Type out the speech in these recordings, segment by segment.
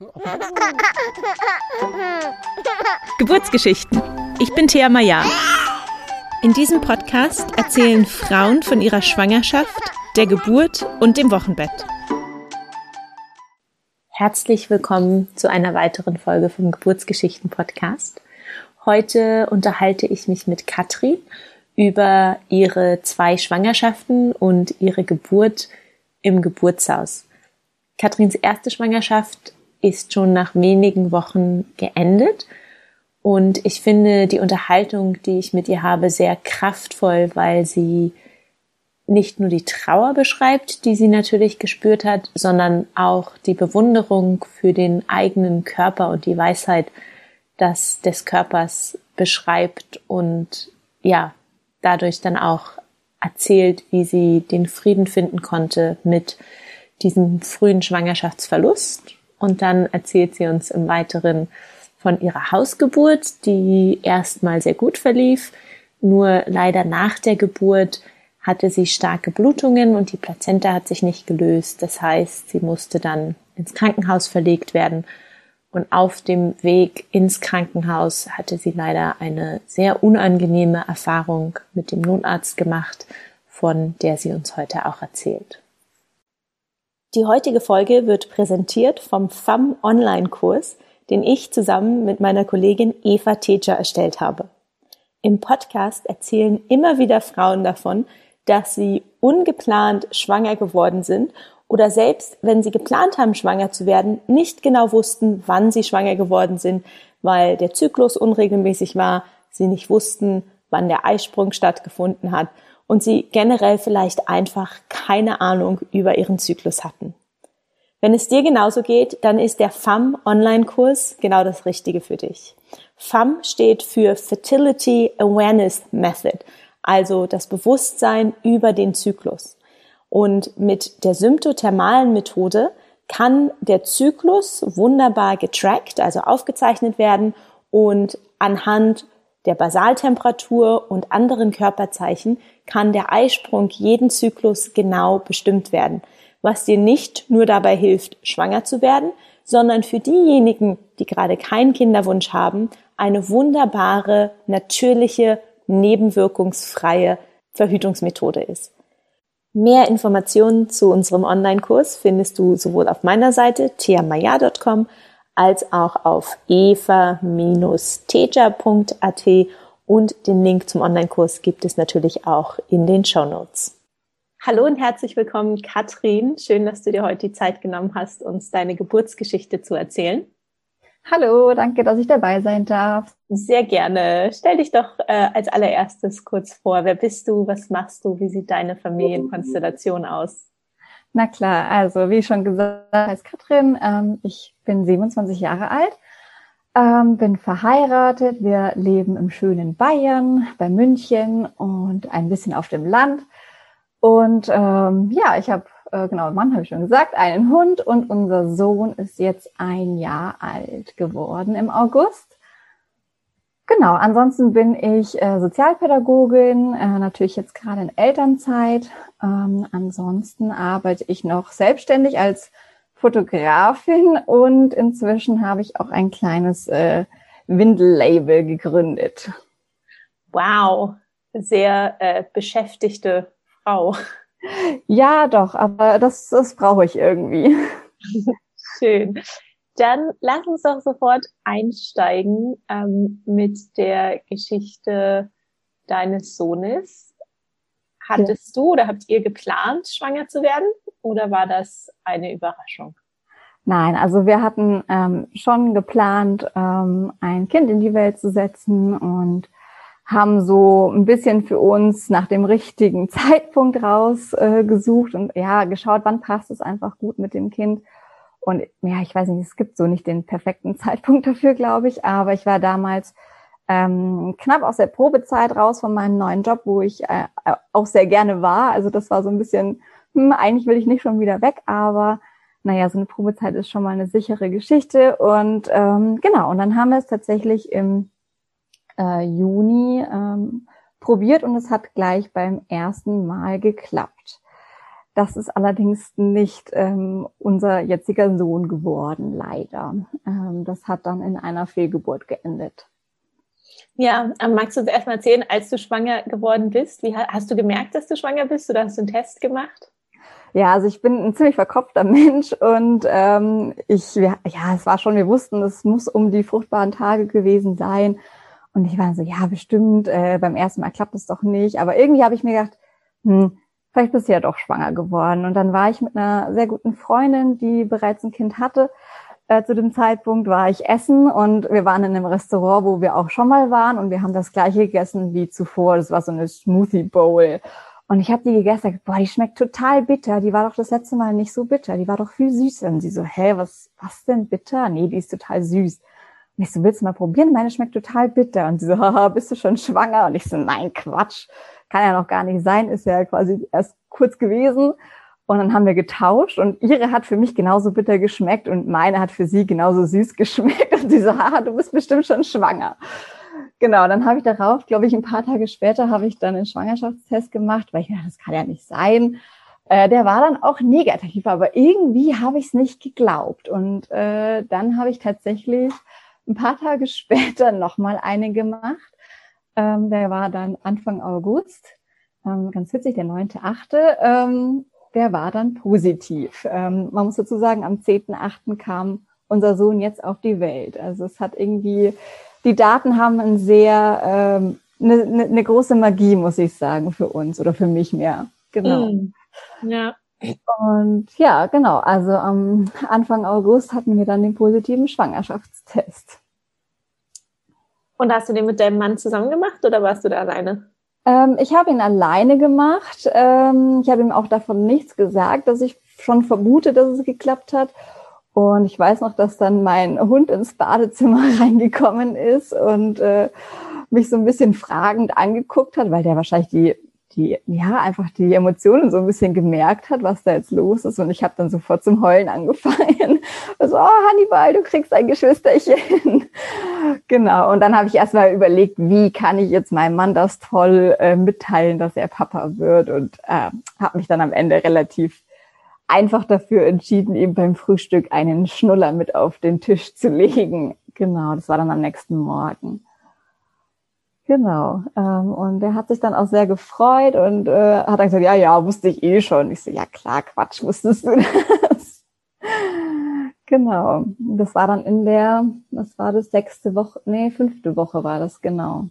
Geburtsgeschichten. Ich bin Thea Maya. In diesem Podcast erzählen Frauen von ihrer Schwangerschaft, der Geburt und dem Wochenbett. Herzlich willkommen zu einer weiteren Folge vom Geburtsgeschichten Podcast. Heute unterhalte ich mich mit Katrin über ihre zwei Schwangerschaften und ihre Geburt im Geburtshaus. Katrins erste Schwangerschaft ist schon nach wenigen Wochen geendet. Und ich finde die Unterhaltung, die ich mit ihr habe, sehr kraftvoll, weil sie nicht nur die Trauer beschreibt, die sie natürlich gespürt hat, sondern auch die Bewunderung für den eigenen Körper und die Weisheit das des Körpers beschreibt und ja, dadurch dann auch erzählt, wie sie den Frieden finden konnte mit diesem frühen Schwangerschaftsverlust und dann erzählt sie uns im Weiteren von ihrer Hausgeburt, die erstmal sehr gut verlief. Nur leider nach der Geburt hatte sie starke Blutungen und die Plazenta hat sich nicht gelöst. Das heißt, sie musste dann ins Krankenhaus verlegt werden. Und auf dem Weg ins Krankenhaus hatte sie leider eine sehr unangenehme Erfahrung mit dem Notarzt gemacht, von der sie uns heute auch erzählt. Die heutige Folge wird präsentiert vom FAM Online-Kurs, den ich zusammen mit meiner Kollegin Eva Teja erstellt habe. Im Podcast erzählen immer wieder Frauen davon, dass sie ungeplant schwanger geworden sind oder selbst wenn sie geplant haben, schwanger zu werden, nicht genau wussten, wann sie schwanger geworden sind, weil der Zyklus unregelmäßig war, sie nicht wussten, wann der Eisprung stattgefunden hat und sie generell vielleicht einfach keine Ahnung über ihren Zyklus hatten. Wenn es dir genauso geht, dann ist der FAM Online-Kurs genau das Richtige für dich. FAM steht für Fertility Awareness Method, also das Bewusstsein über den Zyklus. Und mit der symptothermalen Methode kann der Zyklus wunderbar getrackt, also aufgezeichnet werden und anhand der Basaltemperatur und anderen Körperzeichen kann der Eisprung jeden Zyklus genau bestimmt werden, was dir nicht nur dabei hilft, schwanger zu werden, sondern für diejenigen, die gerade keinen Kinderwunsch haben, eine wunderbare, natürliche, nebenwirkungsfreie Verhütungsmethode ist. Mehr Informationen zu unserem Online-Kurs findest du sowohl auf meiner Seite theamaya.com als auch auf eva-teja.at und den Link zum Online-Kurs gibt es natürlich auch in den Show Notes. Hallo und herzlich willkommen, Katrin. Schön, dass du dir heute die Zeit genommen hast, uns deine Geburtsgeschichte zu erzählen. Hallo, danke, dass ich dabei sein darf. Sehr gerne. Stell dich doch äh, als allererstes kurz vor. Wer bist du? Was machst du? Wie sieht deine Familienkonstellation aus? Na klar, also wie schon gesagt, heißt Katrin. Ähm, ich bin 27 Jahre alt, ähm, bin verheiratet. Wir leben im schönen Bayern, bei München und ein bisschen auf dem Land. Und ähm, ja, ich habe, äh, genau, Mann habe ich schon gesagt, einen Hund und unser Sohn ist jetzt ein Jahr alt geworden im August. Genau, ansonsten bin ich äh, Sozialpädagogin, äh, natürlich jetzt gerade in Elternzeit. Ähm, ansonsten arbeite ich noch selbstständig als Fotografin und inzwischen habe ich auch ein kleines äh, Windellabel gegründet. Wow, sehr äh, beschäftigte Frau. Ja, doch, aber das, das brauche ich irgendwie. Schön. Dann lass uns doch sofort einsteigen ähm, mit der Geschichte deines Sohnes. Hattest ja. du oder habt ihr geplant, schwanger zu werden oder war das eine Überraschung? Nein, also wir hatten ähm, schon geplant, ähm, ein Kind in die Welt zu setzen und haben so ein bisschen für uns nach dem richtigen Zeitpunkt rausgesucht äh, und ja, geschaut, wann passt es einfach gut mit dem Kind. Und ja, ich weiß nicht, es gibt so nicht den perfekten Zeitpunkt dafür, glaube ich, aber ich war damals ähm, knapp aus der Probezeit raus von meinem neuen Job, wo ich äh, auch sehr gerne war. Also das war so ein bisschen, hm, eigentlich will ich nicht schon wieder weg, aber naja, so eine Probezeit ist schon mal eine sichere Geschichte. Und ähm, genau, und dann haben wir es tatsächlich im äh, Juni ähm, probiert und es hat gleich beim ersten Mal geklappt. Das ist allerdings nicht ähm, unser jetziger Sohn geworden, leider. Ähm, das hat dann in einer Fehlgeburt geendet. Ja, ähm, magst du uns erstmal erzählen, als du schwanger geworden bist? Wie hast du gemerkt, dass du schwanger bist oder hast du einen Test gemacht? Ja, also ich bin ein ziemlich verkopfter Mensch und ähm, ich, ja, es war schon, wir wussten, es muss um die fruchtbaren Tage gewesen sein. Und ich war so, ja, bestimmt, äh, beim ersten Mal klappt es doch nicht. Aber irgendwie habe ich mir gedacht, hm, vielleicht bist du ja doch schwanger geworden. Und dann war ich mit einer sehr guten Freundin, die bereits ein Kind hatte. Äh, zu dem Zeitpunkt war ich essen und wir waren in einem Restaurant, wo wir auch schon mal waren und wir haben das gleiche gegessen wie zuvor. Das war so eine Smoothie Bowl. Und ich habe die gegessen, boah, die schmeckt total bitter. Die war doch das letzte Mal nicht so bitter. Die war doch viel süßer. Und sie so, hä, was, was denn bitter? Nee, die ist total süß. Und ich so, willst du mal probieren? Meine schmeckt total bitter. Und sie so, haha, bist du schon schwanger? Und ich so, nein, Quatsch kann ja noch gar nicht sein, ist ja quasi erst kurz gewesen. Und dann haben wir getauscht und ihre hat für mich genauso bitter geschmeckt und meine hat für sie genauso süß geschmeckt. Und sie so, haha, du bist bestimmt schon schwanger. Genau, dann habe ich darauf, glaube ich, ein paar Tage später habe ich dann einen Schwangerschaftstest gemacht, weil ich dachte, das kann ja nicht sein. Äh, der war dann auch negativ, aber irgendwie habe ich es nicht geglaubt. Und äh, dann habe ich tatsächlich ein paar Tage später nochmal eine gemacht ähm, der war dann Anfang August, ähm, ganz witzig, der 9.8., ähm, der war dann positiv. Ähm, man muss dazu sagen, am 10.8. kam unser Sohn jetzt auf die Welt. Also es hat irgendwie, die Daten haben ein sehr, ähm, eine, eine, eine große Magie, muss ich sagen, für uns oder für mich mehr. Genau. Mm. Ja. Und ja, genau. Also am Anfang August hatten wir dann den positiven Schwangerschaftstest. Und hast du den mit deinem Mann zusammen gemacht oder warst du da alleine? Ähm, ich habe ihn alleine gemacht. Ähm, ich habe ihm auch davon nichts gesagt, dass ich schon vermute, dass es geklappt hat. Und ich weiß noch, dass dann mein Hund ins Badezimmer reingekommen ist und äh, mich so ein bisschen fragend angeguckt hat, weil der wahrscheinlich die die ja einfach die Emotionen so ein bisschen gemerkt hat, was da jetzt los ist. Und ich habe dann sofort zum Heulen angefangen. So, oh, Hannibal, du kriegst ein Geschwisterchen. genau. Und dann habe ich erstmal überlegt, wie kann ich jetzt meinem Mann das toll äh, mitteilen, dass er Papa wird. Und äh, habe mich dann am Ende relativ einfach dafür entschieden, ihm beim Frühstück einen Schnuller mit auf den Tisch zu legen. Genau, das war dann am nächsten Morgen. Genau. Ähm, und er hat sich dann auch sehr gefreut und äh, hat dann gesagt, ja, ja, wusste ich eh schon. Ich so, ja klar, Quatsch, wusstest du das? genau. Das war dann in der, was war das, sechste Woche, nee, fünfte Woche war das, genau.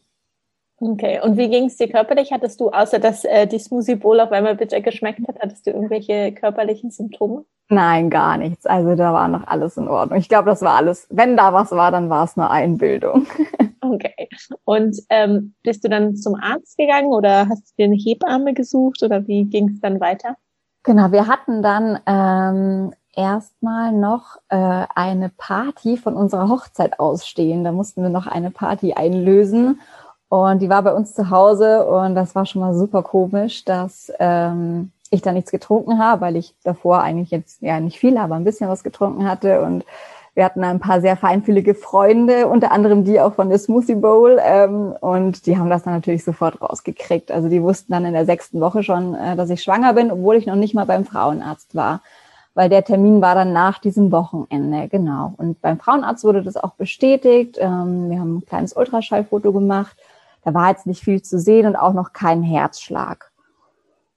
Okay, und wie ging es dir körperlich? Hattest du, außer dass äh, die Smoothie Bowl auf einmal bitter geschmeckt hat, hattest du irgendwelche körperlichen Symptome? Nein, gar nichts. Also da war noch alles in Ordnung. Ich glaube, das war alles, wenn da was war, dann war es eine Einbildung. Okay. Und ähm, bist du dann zum Arzt gegangen oder hast du dir eine Hebamme gesucht oder wie ging es dann weiter? Genau, wir hatten dann ähm, erstmal noch äh, eine Party von unserer Hochzeit ausstehen. Da mussten wir noch eine Party einlösen. Und die war bei uns zu Hause und das war schon mal super komisch, dass ähm, ich da nichts getrunken habe, weil ich davor eigentlich jetzt ja nicht viel, aber ein bisschen was getrunken hatte und wir hatten ein paar sehr feinfühlige Freunde, unter anderem die auch von der Smoothie Bowl. Ähm, und die haben das dann natürlich sofort rausgekriegt. Also die wussten dann in der sechsten Woche schon, äh, dass ich schwanger bin, obwohl ich noch nicht mal beim Frauenarzt war. Weil der Termin war dann nach diesem Wochenende, genau. Und beim Frauenarzt wurde das auch bestätigt. Ähm, wir haben ein kleines Ultraschallfoto gemacht. Da war jetzt nicht viel zu sehen und auch noch kein Herzschlag.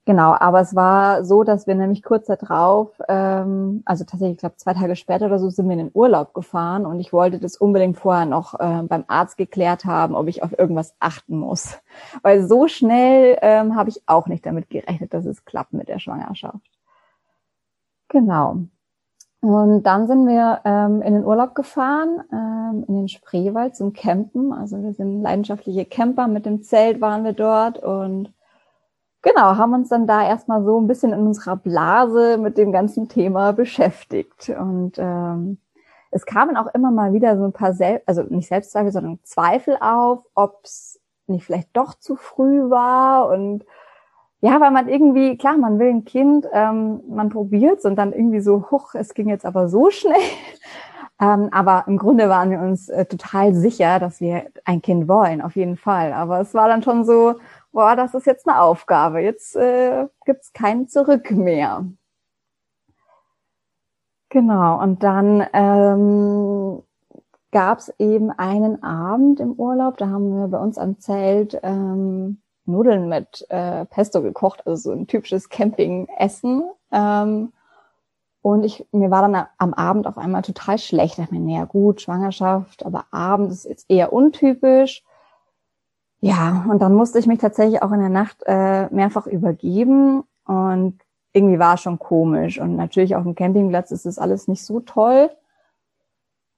Genau, aber es war so, dass wir nämlich kurz darauf, ähm, also tatsächlich, ich glaube zwei Tage später oder so, sind wir in den Urlaub gefahren und ich wollte das unbedingt vorher noch äh, beim Arzt geklärt haben, ob ich auf irgendwas achten muss. Weil so schnell ähm, habe ich auch nicht damit gerechnet, dass es klappt mit der Schwangerschaft. Genau. Und dann sind wir ähm, in den Urlaub gefahren, ähm, in den Spreewald zum Campen. Also wir sind leidenschaftliche Camper, mit dem Zelt waren wir dort und genau, haben uns dann da erstmal so ein bisschen in unserer Blase mit dem ganzen Thema beschäftigt. Und ähm, es kamen auch immer mal wieder so ein paar, Sel also nicht Selbstzweifel, sondern Zweifel auf, ob es nicht vielleicht doch zu früh war und ja, weil man irgendwie, klar, man will ein Kind, ähm, man probiert's und dann irgendwie so, huch, es ging jetzt aber so schnell. ähm, aber im Grunde waren wir uns äh, total sicher, dass wir ein Kind wollen, auf jeden Fall. Aber es war dann schon so, boah, das ist jetzt eine Aufgabe. Jetzt äh, gibt's kein Zurück mehr. Genau, und dann ähm, gab es eben einen Abend im Urlaub, da haben wir bei uns am Zelt ähm, Nudeln mit äh, Pesto gekocht, also so ein typisches Campingessen. Ähm, und ich, mir war dann am Abend auf einmal total schlecht. Ich meine, naja gut, Schwangerschaft, aber abends ist jetzt eher untypisch. Ja, und dann musste ich mich tatsächlich auch in der Nacht äh, mehrfach übergeben und irgendwie war es schon komisch. Und natürlich auf dem Campingplatz ist das alles nicht so toll.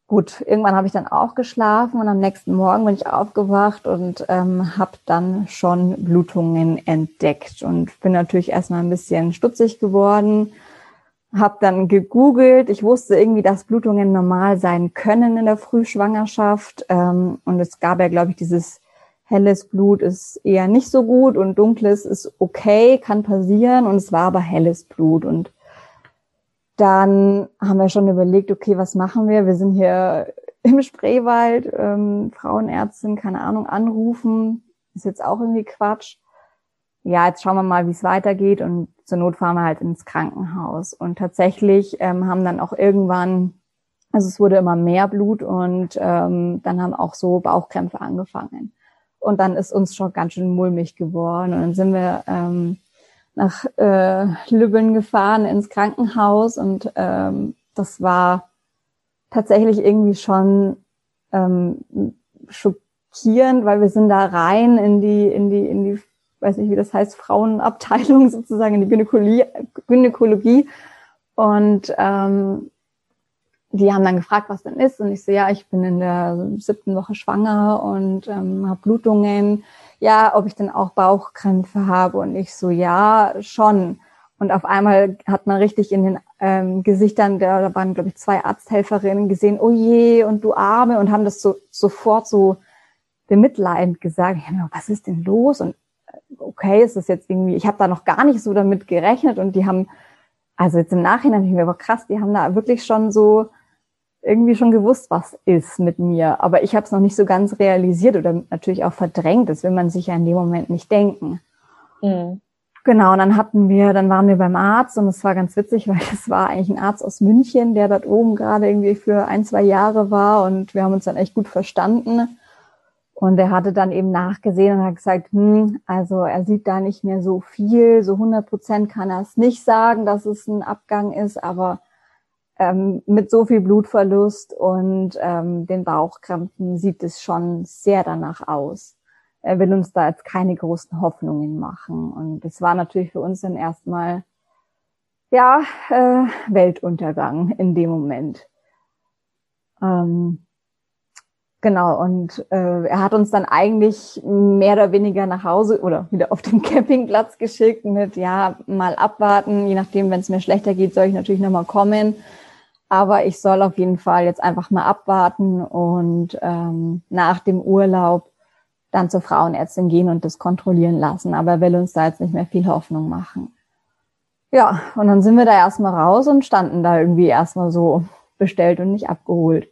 Gut, irgendwann habe ich dann auch geschlafen und am nächsten Morgen bin ich aufgewacht und ähm, habe dann schon Blutungen entdeckt und bin natürlich erstmal ein bisschen stutzig geworden, habe dann gegoogelt. Ich wusste irgendwie, dass Blutungen normal sein können in der Frühschwangerschaft ähm, und es gab ja, glaube ich, dieses helles Blut ist eher nicht so gut und dunkles ist okay, kann passieren und es war aber helles Blut und dann haben wir schon überlegt, okay, was machen wir? Wir sind hier im Spreewald, ähm, Frauenärztin, keine Ahnung, anrufen, ist jetzt auch irgendwie Quatsch. Ja, jetzt schauen wir mal, wie es weitergeht und zur Not fahren wir halt ins Krankenhaus. Und tatsächlich ähm, haben dann auch irgendwann, also es wurde immer mehr Blut und ähm, dann haben auch so Bauchkrämpfe angefangen. Und dann ist uns schon ganz schön mulmig geworden. Und dann sind wir ähm, nach äh, Lübben gefahren ins Krankenhaus und ähm, das war tatsächlich irgendwie schon ähm, schockierend, weil wir sind da rein in die, in die, in die, weiß nicht, wie das heißt, Frauenabteilung sozusagen, in die Gynäkologie, Gynäkologie. Und ähm, die haben dann gefragt, was denn ist. Und ich so, ja, ich bin in der siebten Woche schwanger und ähm, habe Blutungen. Ja, ob ich denn auch Bauchkrämpfe habe. Und ich so, ja, schon. Und auf einmal hat man richtig in den ähm, Gesichtern, der, da waren, glaube ich, zwei Arzthelferinnen gesehen, oh je, und du Arme, und haben das so sofort so bemitleidend gesagt. Ich hab, was ist denn los? Und äh, okay, ist das jetzt irgendwie, ich habe da noch gar nicht so damit gerechnet und die haben, also jetzt im Nachhinein, ich mir aber krass, die haben da wirklich schon so irgendwie schon gewusst, was ist mit mir, aber ich habe es noch nicht so ganz realisiert oder natürlich auch verdrängt. Das will man sich ja in dem Moment nicht denken. Mhm. Genau, und dann hatten wir, dann waren wir beim Arzt und es war ganz witzig, weil es war eigentlich ein Arzt aus München, der dort oben gerade irgendwie für ein, zwei Jahre war und wir haben uns dann echt gut verstanden. Und er hatte dann eben nachgesehen und hat gesagt, hm, also er sieht da nicht mehr so viel, so 100 Prozent kann er es nicht sagen, dass es ein Abgang ist, aber ähm, mit so viel Blutverlust und ähm, den Bauchkrämpfen sieht es schon sehr danach aus. Er will uns da jetzt keine großen Hoffnungen machen. Und das war natürlich für uns dann erstmal, ja, äh, Weltuntergang in dem Moment. Ähm, Genau, und äh, er hat uns dann eigentlich mehr oder weniger nach Hause oder wieder auf den Campingplatz geschickt mit, ja, mal abwarten, je nachdem, wenn es mir schlechter geht, soll ich natürlich nochmal kommen. Aber ich soll auf jeden Fall jetzt einfach mal abwarten und ähm, nach dem Urlaub dann zur Frauenärztin gehen und das kontrollieren lassen. Aber er will uns da jetzt nicht mehr viel Hoffnung machen. Ja, und dann sind wir da erstmal raus und standen da irgendwie erstmal so bestellt und nicht abgeholt.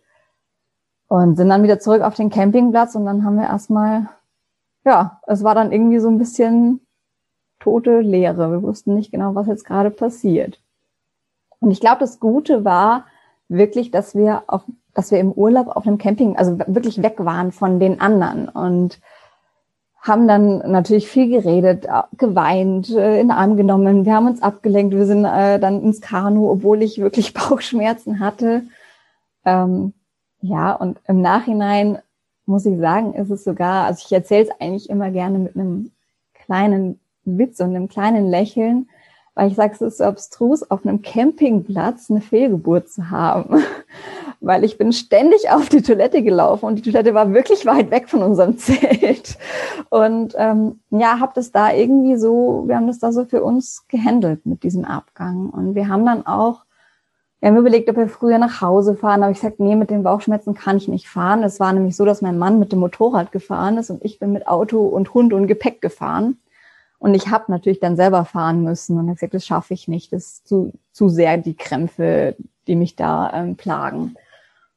Und sind dann wieder zurück auf den Campingplatz und dann haben wir erstmal, ja, es war dann irgendwie so ein bisschen tote Leere. Wir wussten nicht genau, was jetzt gerade passiert. Und ich glaube, das Gute war wirklich, dass wir auf, dass wir im Urlaub auf einem Camping, also wirklich weg waren von den anderen und haben dann natürlich viel geredet, geweint, äh, in den Arm genommen. Wir haben uns abgelenkt. Wir sind äh, dann ins Kanu, obwohl ich wirklich Bauchschmerzen hatte. Ähm, ja, und im Nachhinein muss ich sagen, ist es sogar, also ich erzähle es eigentlich immer gerne mit einem kleinen Witz und einem kleinen Lächeln, weil ich sage, es ist so abstrus, auf einem Campingplatz eine Fehlgeburt zu haben. weil ich bin ständig auf die Toilette gelaufen und die Toilette war wirklich weit weg von unserem Zelt. Und ähm, ja, habe das da irgendwie so, wir haben das da so für uns gehandelt mit diesem Abgang. Und wir haben dann auch, wir haben überlegt, ob wir früher nach Hause fahren, aber ich sagte, nee, mit den Bauchschmerzen kann ich nicht fahren. Es war nämlich so, dass mein Mann mit dem Motorrad gefahren ist und ich bin mit Auto und Hund und Gepäck gefahren. Und ich habe natürlich dann selber fahren müssen und habe gesagt, das schaffe ich nicht. Das ist zu, zu sehr die Krämpfe, die mich da ähm, plagen.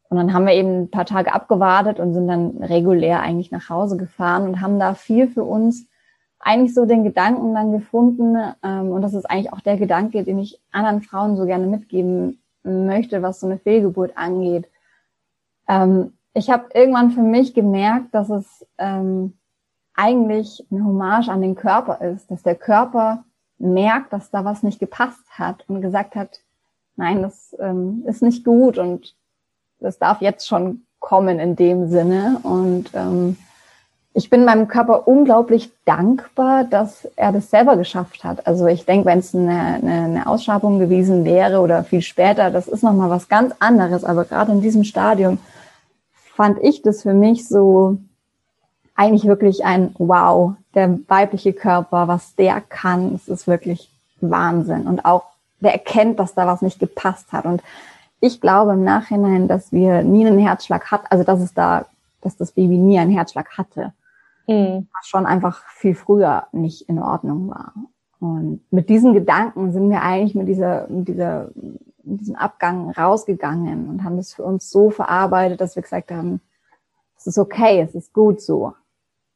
Und dann haben wir eben ein paar Tage abgewartet und sind dann regulär eigentlich nach Hause gefahren und haben da viel für uns eigentlich so den Gedanken dann gefunden, ähm, und das ist eigentlich auch der Gedanke, den ich anderen Frauen so gerne mitgeben möchte, was so eine Fehlgeburt angeht. Ähm, ich habe irgendwann für mich gemerkt, dass es ähm, eigentlich eine Hommage an den Körper ist, dass der Körper merkt, dass da was nicht gepasst hat und gesagt hat, nein, das ähm, ist nicht gut und das darf jetzt schon kommen in dem Sinne. Und ähm, ich bin meinem Körper unglaublich dankbar, dass er das selber geschafft hat. Also ich denke, wenn es eine, eine, eine Ausschabung gewesen wäre oder viel später, das ist nochmal was ganz anderes. Aber gerade in diesem Stadium fand ich das für mich so eigentlich wirklich ein Wow, der weibliche Körper, was der kann, es ist wirklich Wahnsinn. Und auch der erkennt, dass da was nicht gepasst hat. Und ich glaube im Nachhinein, dass wir nie einen Herzschlag hatten, also dass es da, dass das Baby nie einen Herzschlag hatte. Mhm. Was schon einfach viel früher nicht in Ordnung war. Und mit diesen Gedanken sind wir eigentlich mit dieser, mit dieser, mit diesem Abgang rausgegangen und haben das für uns so verarbeitet, dass wir gesagt haben, es ist okay, es ist gut so.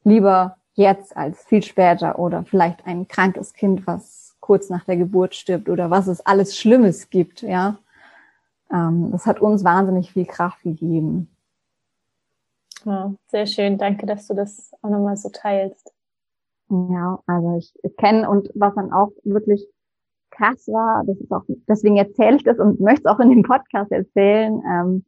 Lieber jetzt als viel später oder vielleicht ein krankes Kind, was kurz nach der Geburt stirbt oder was es alles Schlimmes gibt, ja. Ähm, das hat uns wahnsinnig viel Kraft gegeben. Ja, sehr schön. Danke, dass du das auch nochmal so teilst. Ja, also ich, ich kenne und was dann auch wirklich krass war, das ist auch, deswegen erzähle ich das und möchte es auch in dem Podcast erzählen. Ähm,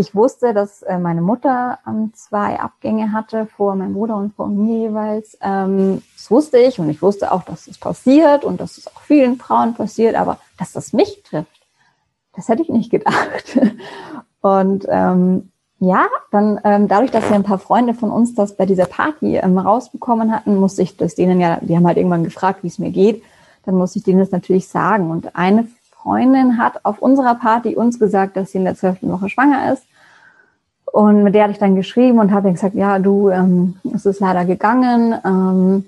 ich wusste, dass äh, meine Mutter ähm, zwei Abgänge hatte vor meinem Bruder und vor mir jeweils. Ähm, das wusste ich und ich wusste auch, dass das passiert und dass es auch vielen Frauen passiert, aber dass das mich trifft, das hätte ich nicht gedacht. Und ähm, ja, dann ähm, dadurch, dass ja ein paar Freunde von uns das bei dieser Party ähm, rausbekommen hatten, musste ich das denen ja, die haben halt irgendwann gefragt, wie es mir geht, dann musste ich denen das natürlich sagen. Und eine Freundin hat auf unserer Party uns gesagt, dass sie in der zwölften Woche schwanger ist. Und mit der hatte ich dann geschrieben und habe gesagt, ja, du, ähm, es ist leider gegangen. Ähm,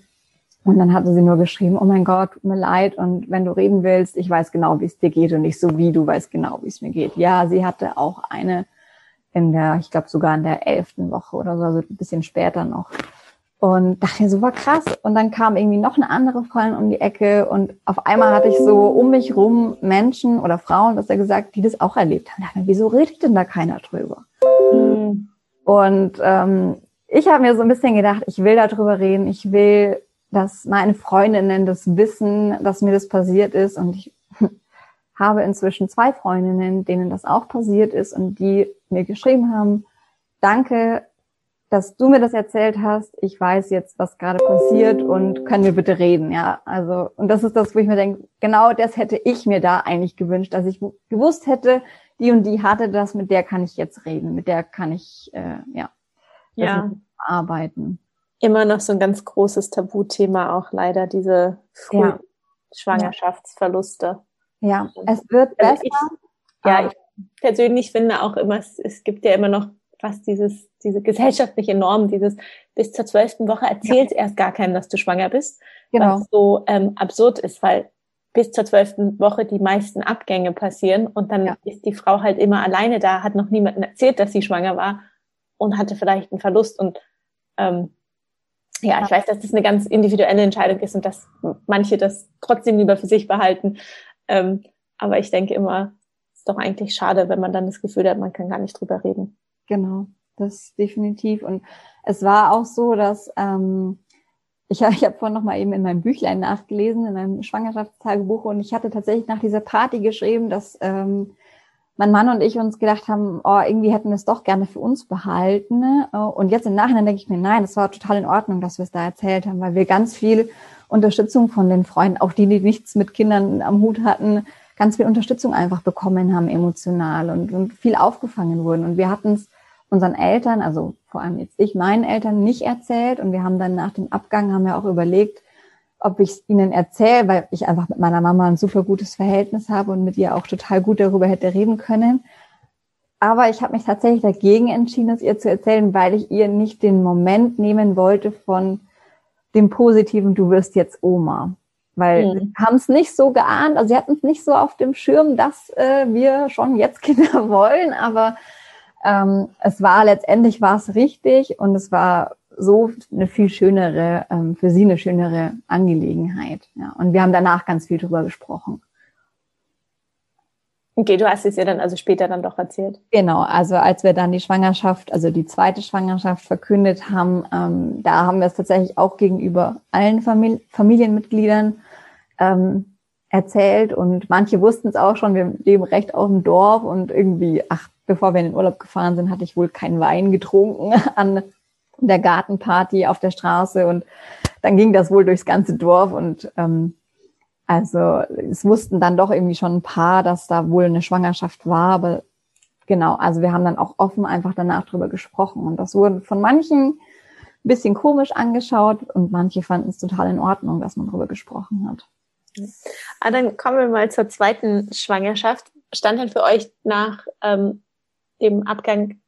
und dann hatte sie nur geschrieben, oh mein Gott, tut mir leid. Und wenn du reden willst, ich weiß genau, wie es dir geht und nicht so wie du weißt genau, wie es mir geht. Ja, sie hatte auch eine in der, ich glaube sogar in der elften Woche oder so, also ein bisschen später noch. Und dachte so war krass. Und dann kam irgendwie noch eine andere Freundin um die Ecke und auf einmal hatte ich so um mich rum Menschen oder Frauen, was er gesagt, die das auch erlebt haben. Da dachte wieso redet denn da keiner drüber? Und ähm, ich habe mir so ein bisschen gedacht, ich will darüber reden, ich will, dass meine Freundinnen das wissen, dass mir das passiert ist. Und ich habe inzwischen zwei Freundinnen, denen das auch passiert ist und die mir geschrieben haben, danke, dass du mir das erzählt hast. Ich weiß jetzt, was gerade passiert und können wir bitte reden, ja. Also, und das ist das, wo ich mir denke, genau das hätte ich mir da eigentlich gewünscht, dass ich gewusst hätte, die und die hatte das, mit der kann ich jetzt reden, mit der kann ich, äh, ja, ja. arbeiten. Immer noch so ein ganz großes Tabuthema auch leider, diese Früh Schwangerschaftsverluste. Ja, es wird also besser. Ich, ja, ich persönlich finde auch immer, es, es gibt ja immer noch fast dieses, diese gesellschaftliche Norm, dieses bis zur zwölften Woche erzählt ja. erst gar keinem, dass du schwanger bist. Genau. Was so ähm, absurd ist, weil bis zur zwölften Woche die meisten Abgänge passieren und dann ja. ist die Frau halt immer alleine da, hat noch niemandem erzählt, dass sie schwanger war und hatte vielleicht einen Verlust und ähm, ja, ja, ich weiß, dass das eine ganz individuelle Entscheidung ist und dass manche das trotzdem lieber für sich behalten. Ähm, aber ich denke immer, es ist doch eigentlich schade, wenn man dann das Gefühl hat, man kann gar nicht drüber reden. Genau, das definitiv. Und es war auch so, dass ähm, ich, ich habe vorhin noch mal eben in meinem Büchlein nachgelesen, in meinem Schwangerschaftstagebuch, und ich hatte tatsächlich nach dieser Party geschrieben, dass ähm, mein Mann und ich uns gedacht haben, oh, irgendwie hätten wir es doch gerne für uns behalten. Ne? Und jetzt im Nachhinein denke ich mir, nein, das war total in Ordnung, dass wir es da erzählt haben, weil wir ganz viel Unterstützung von den Freunden, auch die, die nichts mit Kindern am Hut hatten, ganz viel Unterstützung einfach bekommen haben emotional und, und viel aufgefangen wurden. Und wir hatten es unseren Eltern, also vor allem jetzt ich, meinen Eltern nicht erzählt. Und wir haben dann nach dem Abgang, haben wir auch überlegt, ob ich es ihnen erzähle, weil ich einfach mit meiner Mama ein super gutes Verhältnis habe und mit ihr auch total gut darüber hätte reden können. Aber ich habe mich tatsächlich dagegen entschieden, es ihr zu erzählen, weil ich ihr nicht den Moment nehmen wollte von dem positiven, du wirst jetzt Oma. Weil mhm. haben es nicht so geahnt, also sie hatten es nicht so auf dem Schirm, dass äh, wir schon jetzt Kinder wollen, aber ähm, es war letztendlich war es richtig und es war so eine viel schönere, ähm, für sie eine schönere Angelegenheit. Ja. Und wir haben danach ganz viel drüber gesprochen. Okay, du hast es ja dann also später dann doch erzählt. Genau, also als wir dann die Schwangerschaft, also die zweite Schwangerschaft verkündet haben, ähm, da haben wir es tatsächlich auch gegenüber allen Famili Familienmitgliedern ähm, erzählt und manche wussten es auch schon, wir leben recht auf dem Dorf und irgendwie, ach, bevor wir in den Urlaub gefahren sind, hatte ich wohl keinen Wein getrunken an der Gartenparty auf der Straße. Und dann ging das wohl durchs ganze Dorf. Und ähm, also es wussten dann doch irgendwie schon ein paar, dass da wohl eine Schwangerschaft war, aber genau, also wir haben dann auch offen einfach danach drüber gesprochen. Und das wurde von manchen ein bisschen komisch angeschaut. Und manche fanden es total in Ordnung, dass man drüber gesprochen hat. Ah, dann kommen wir mal zur zweiten Schwangerschaft. Stand denn für euch nach ähm, dem Abgang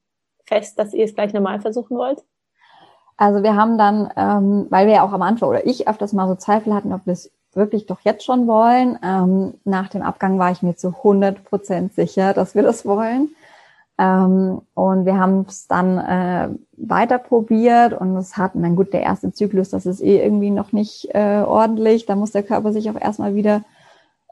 fest, dass ihr es gleich normal versuchen wollt? Also wir haben dann, ähm, weil wir ja auch am Anfang oder ich öfters mal so Zweifel hatten, ob wir es wirklich doch jetzt schon wollen. Ähm, nach dem Abgang war ich mir zu 100 Prozent sicher, dass wir das wollen. Ähm, und wir haben es dann äh, weiter probiert und es hat, mein gut, der erste Zyklus, das ist eh irgendwie noch nicht äh, ordentlich. Da muss der Körper sich auch erstmal wieder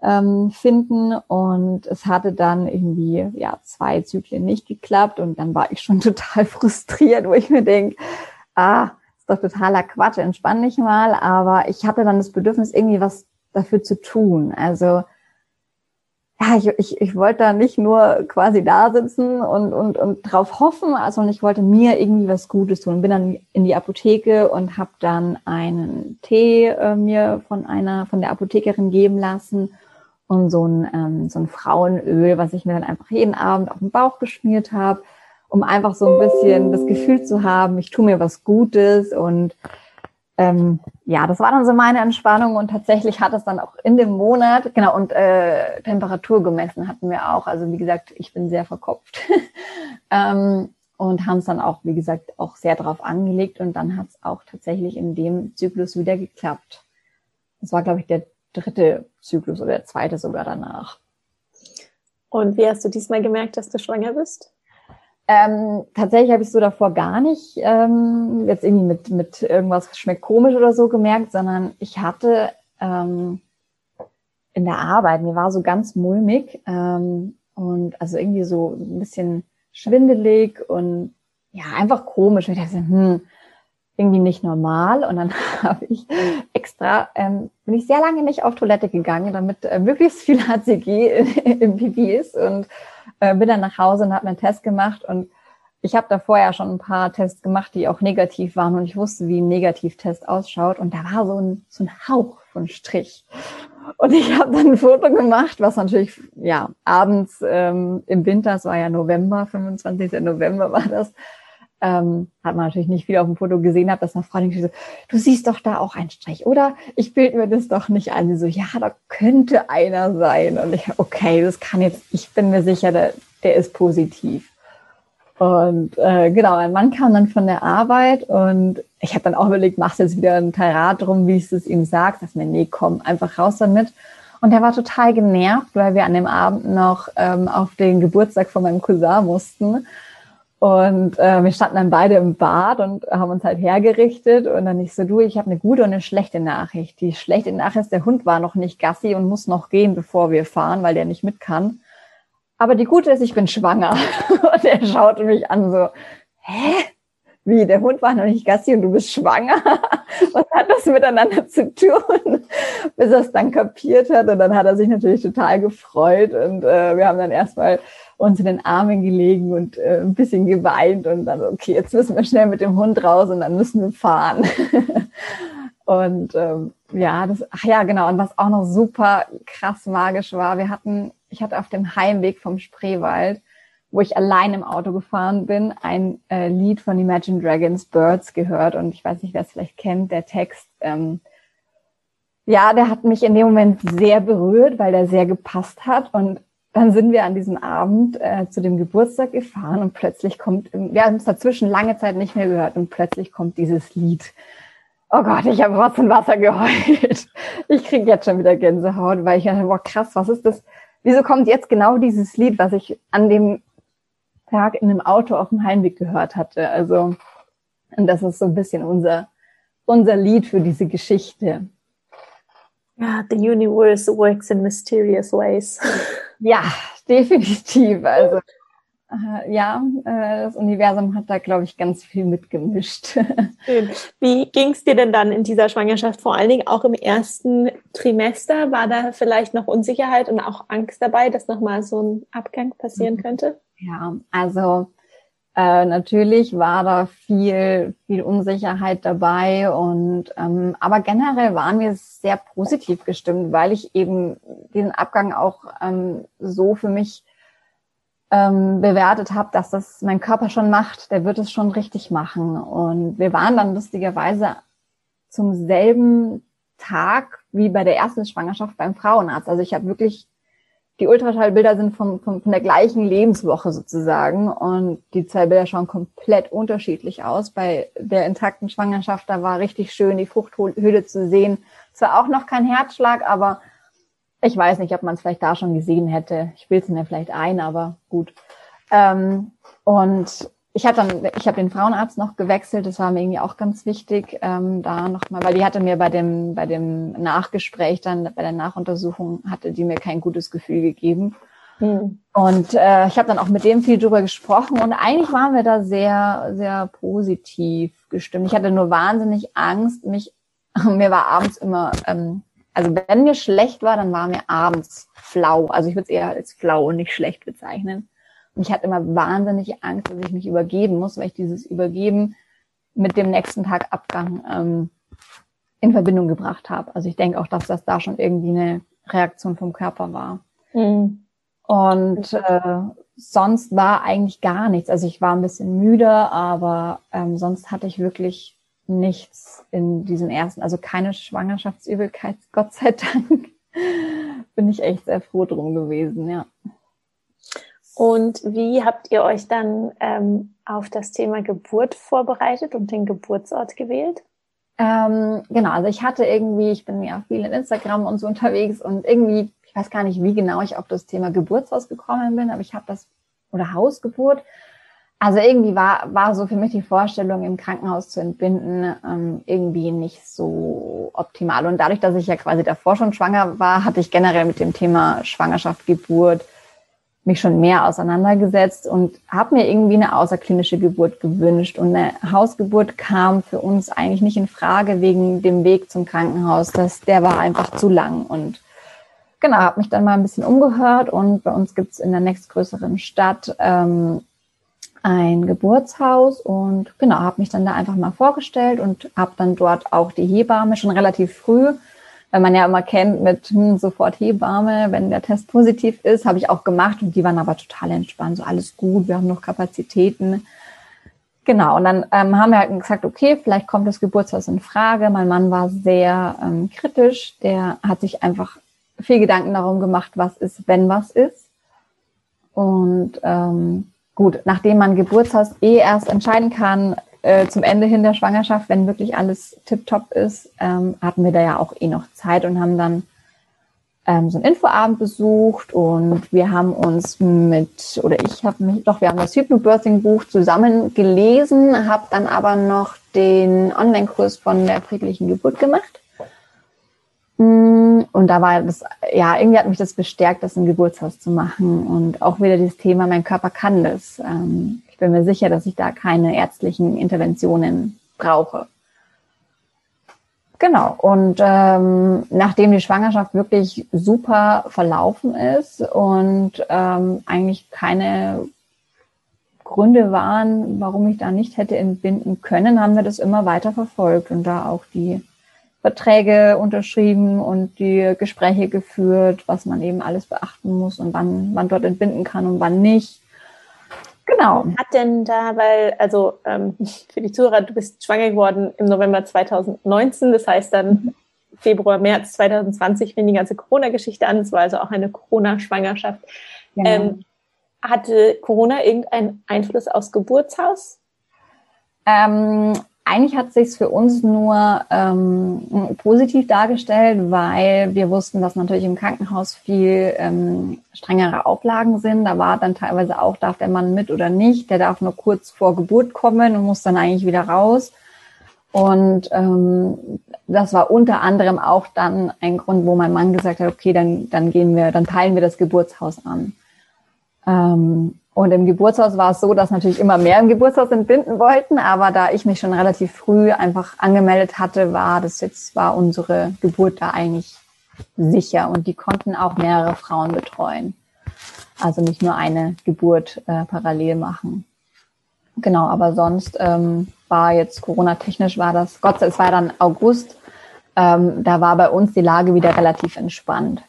ähm, finden. Und es hatte dann irgendwie ja zwei Zyklen nicht geklappt und dann war ich schon total frustriert, wo ich mir denke, ah, ist doch totaler Quatsch, entspann dich mal. Aber ich hatte dann das Bedürfnis, irgendwie was dafür zu tun. Also ja, ich, ich, ich wollte da nicht nur quasi da sitzen und, und, und drauf hoffen, sondern ich wollte mir irgendwie was Gutes tun. Bin dann in die Apotheke und habe dann einen Tee äh, mir von einer, von der Apothekerin geben lassen und so ein, ähm, so ein Frauenöl, was ich mir dann einfach jeden Abend auf den Bauch geschmiert habe um einfach so ein bisschen das Gefühl zu haben, ich tue mir was Gutes und ähm, ja, das war dann so meine Entspannung und tatsächlich hat es dann auch in dem Monat, genau, und äh, Temperatur gemessen hatten wir auch. Also wie gesagt, ich bin sehr verkopft ähm, und haben es dann auch, wie gesagt, auch sehr drauf angelegt und dann hat es auch tatsächlich in dem Zyklus wieder geklappt. Das war, glaube ich, der dritte Zyklus oder der zweite sogar danach. Und wie hast du diesmal gemerkt, dass du schwanger bist? Ähm, tatsächlich habe ich so davor gar nicht ähm, jetzt irgendwie mit, mit irgendwas schmeckt komisch oder so gemerkt, sondern ich hatte ähm, in der Arbeit, mir war so ganz mulmig ähm, und also irgendwie so ein bisschen schwindelig und ja, einfach komisch. Und ich dachte, hm, irgendwie nicht normal. Und dann habe ich extra, ähm, bin ich sehr lange nicht auf Toilette gegangen, damit äh, möglichst viel HCG im Pipi ist und äh, bin dann nach Hause und habe mir einen Test gemacht und ich habe da vorher schon ein paar Tests gemacht, die auch negativ waren und ich wusste, wie ein Negativtest ausschaut und da war so ein, so ein Hauch von Strich. Und ich habe dann ein Foto gemacht, was natürlich, ja, abends ähm, im Winter, es war ja November, 25. November war das, ähm, hat man natürlich nicht viel auf dem Foto gesehen, habe das nach Freundin gesagt, du siehst doch da auch einen Strich, oder? Ich bild mir das doch nicht ein. Sie so, ja, da könnte einer sein. Und ich, okay, das kann jetzt, ich bin mir sicher, der, der ist positiv. Und äh, genau, mein Mann kam dann von der Arbeit und ich habe dann auch überlegt, machst jetzt wieder ein Rat drum, wie ich es ihm sag, dass mir, nee, komm, einfach raus damit. Und er war total genervt, weil wir an dem Abend noch ähm, auf den Geburtstag von meinem Cousin mussten. Und äh, wir standen dann beide im Bad und haben uns halt hergerichtet. Und dann ich so, du, ich habe eine gute und eine schlechte Nachricht. Die schlechte Nachricht ist, der Hund war noch nicht Gassi und muss noch gehen, bevor wir fahren, weil der nicht mit kann. Aber die gute ist, ich bin schwanger. Und er schaute mich an so, hä? Wie, der Hund war noch nicht Gassi und du bist schwanger? Was hat das miteinander zu tun? Bis er es dann kapiert hat. Und dann hat er sich natürlich total gefreut. Und äh, wir haben dann erstmal uns in den Armen gelegen und äh, ein bisschen geweint und dann, okay, jetzt müssen wir schnell mit dem Hund raus und dann müssen wir fahren. und ähm, ja, das, ach ja, genau. Und was auch noch super krass magisch war, wir hatten, ich hatte auf dem Heimweg vom Spreewald, wo ich allein im Auto gefahren bin, ein äh, Lied von Imagine Dragons Birds gehört und ich weiß nicht, wer es vielleicht kennt, der Text. Ähm, ja, der hat mich in dem Moment sehr berührt, weil der sehr gepasst hat und dann sind wir an diesem Abend äh, zu dem Geburtstag gefahren und plötzlich kommt, wir haben es dazwischen lange Zeit nicht mehr gehört und plötzlich kommt dieses Lied. Oh Gott, ich habe Rotz und Wasser geheult. Ich kriege jetzt schon wieder Gänsehaut, weil ich dachte, boah krass, was ist das? Wieso kommt jetzt genau dieses Lied, was ich an dem Tag in dem Auto auf dem Heimweg gehört hatte? Also Und das ist so ein bisschen unser, unser Lied für diese Geschichte. Ja, the universe works in mysterious ways. Ja, definitiv. Also äh, ja, äh, das Universum hat da, glaube ich, ganz viel mitgemischt. Schön. Wie ging es dir denn dann in dieser Schwangerschaft? Vor allen Dingen auch im ersten Trimester? War da vielleicht noch Unsicherheit und auch Angst dabei, dass nochmal so ein Abgang passieren mhm. könnte? Ja, also äh, natürlich war da viel, viel Unsicherheit dabei und ähm, aber generell waren wir sehr positiv gestimmt, weil ich eben diesen Abgang auch ähm, so für mich ähm, bewertet habe, dass das mein Körper schon macht, der wird es schon richtig machen. Und wir waren dann lustigerweise zum selben Tag wie bei der ersten Schwangerschaft beim Frauenarzt. Also ich habe wirklich, die Ultraschallbilder sind vom, vom, von der gleichen Lebenswoche sozusagen und die zwei Bilder schauen komplett unterschiedlich aus. Bei der intakten Schwangerschaft, da war richtig schön die Fruchthöhle zu sehen. Zwar auch noch kein Herzschlag, aber ich weiß nicht, ob man es vielleicht da schon gesehen hätte. Ich will es mir vielleicht ein, aber gut. Ähm, und ich habe dann, ich habe den Frauenarzt noch gewechselt. Das war mir irgendwie auch ganz wichtig, ähm, da nochmal, weil die hatte mir bei dem bei dem Nachgespräch dann bei der Nachuntersuchung hatte die mir kein gutes Gefühl gegeben. Hm. Und äh, ich habe dann auch mit dem viel drüber gesprochen und eigentlich waren wir da sehr sehr positiv gestimmt. Ich hatte nur wahnsinnig Angst, mich mir war abends immer ähm, also wenn mir schlecht war, dann war mir abends flau. Also ich würde es eher als flau und nicht schlecht bezeichnen. Und ich hatte immer wahnsinnig Angst, dass ich mich übergeben muss, weil ich dieses Übergeben mit dem nächsten Tag Abgang ähm, in Verbindung gebracht habe. Also ich denke auch, dass das da schon irgendwie eine Reaktion vom Körper war. Mhm. Und äh, sonst war eigentlich gar nichts. Also ich war ein bisschen müde, aber ähm, sonst hatte ich wirklich nichts in diesem ersten, also keine Schwangerschaftsübelkeit, Gott sei Dank. Bin ich echt sehr froh drum gewesen, ja. Und wie habt ihr euch dann ähm, auf das Thema Geburt vorbereitet und den Geburtsort gewählt? Ähm, genau, also ich hatte irgendwie, ich bin ja viel in Instagram und so unterwegs und irgendwie, ich weiß gar nicht, wie genau ich auf das Thema Geburtshaus gekommen bin, aber ich habe das, oder Hausgeburt, also irgendwie war, war so für mich die Vorstellung, im Krankenhaus zu entbinden, ähm, irgendwie nicht so optimal. Und dadurch, dass ich ja quasi davor schon schwanger war, hatte ich generell mit dem Thema Schwangerschaft, Geburt mich schon mehr auseinandergesetzt und habe mir irgendwie eine außerklinische Geburt gewünscht. Und eine Hausgeburt kam für uns eigentlich nicht in Frage wegen dem Weg zum Krankenhaus. Das, der war einfach zu lang. Und genau, habe mich dann mal ein bisschen umgehört und bei uns gibt's in der nächstgrößeren Stadt ähm, ein Geburtshaus und genau, habe mich dann da einfach mal vorgestellt und habe dann dort auch die Hebamme schon relativ früh, weil man ja immer kennt mit hm, sofort Hebamme, wenn der Test positiv ist, habe ich auch gemacht und die waren aber total entspannt, so alles gut, wir haben noch Kapazitäten. Genau, und dann ähm, haben wir halt gesagt, okay, vielleicht kommt das Geburtshaus in Frage. Mein Mann war sehr ähm, kritisch, der hat sich einfach viel Gedanken darum gemacht, was ist, wenn was ist. Und ähm, gut, nachdem man Geburtshaus eh erst entscheiden kann, äh, zum Ende hin der Schwangerschaft, wenn wirklich alles tipptopp ist, ähm, hatten wir da ja auch eh noch Zeit und haben dann ähm, so einen Infoabend besucht und wir haben uns mit, oder ich habe mich, doch, wir haben das Hypnobirthing-Buch zusammen gelesen, habe dann aber noch den Online-Kurs von der friedlichen Geburt gemacht Mm, und da war das, ja, irgendwie hat mich das bestärkt, das im Geburtshaus zu machen. Und auch wieder dieses Thema, mein Körper kann das. Ähm, bin mir sicher, dass ich da keine ärztlichen Interventionen brauche. Genau. Und ähm, nachdem die Schwangerschaft wirklich super verlaufen ist und ähm, eigentlich keine Gründe waren, warum ich da nicht hätte entbinden können, haben wir das immer weiter verfolgt und da auch die Verträge unterschrieben und die Gespräche geführt, was man eben alles beachten muss und wann man dort entbinden kann und wann nicht. Genau. Hat denn da, weil, also ähm, für die Zuhörer, du bist schwanger geworden im November 2019, das heißt dann Februar, März 2020 fing die ganze Corona-Geschichte an. Es war also auch eine Corona-Schwangerschaft. Ja. Ähm, hatte Corona irgendeinen Einfluss aufs Geburtshaus? Ähm, eigentlich hat sich für uns nur ähm, positiv dargestellt, weil wir wussten, dass natürlich im Krankenhaus viel ähm, strengere Auflagen sind. Da war dann teilweise auch, darf der Mann mit oder nicht. Der darf nur kurz vor Geburt kommen und muss dann eigentlich wieder raus. Und ähm, das war unter anderem auch dann ein Grund, wo mein Mann gesagt hat, okay, dann, dann gehen wir, dann teilen wir das Geburtshaus an. Ähm, und im Geburtshaus war es so, dass natürlich immer mehr im Geburtshaus entbinden wollten, aber da ich mich schon relativ früh einfach angemeldet hatte, war das jetzt, war unsere Geburt da eigentlich sicher und die konnten auch mehrere Frauen betreuen. Also nicht nur eine Geburt äh, parallel machen. Genau, aber sonst ähm, war jetzt Corona-technisch war das, Gott sei Dank, es war dann August, ähm, da war bei uns die Lage wieder relativ entspannt.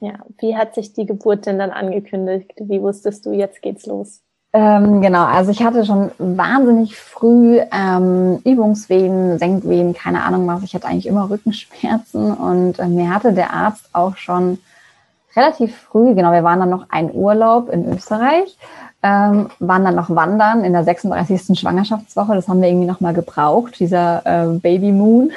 Ja, wie hat sich die Geburt denn dann angekündigt? Wie wusstest du, jetzt geht's los? Ähm, genau, also ich hatte schon wahnsinnig früh ähm, Übungswehen, Senkwehen, keine Ahnung was. Ich hatte eigentlich immer Rückenschmerzen und äh, mir hatte der Arzt auch schon relativ früh, genau, wir waren dann noch ein Urlaub in Österreich, ähm, waren dann noch wandern in der 36. Schwangerschaftswoche. Das haben wir irgendwie nochmal gebraucht, dieser äh, Baby Moon.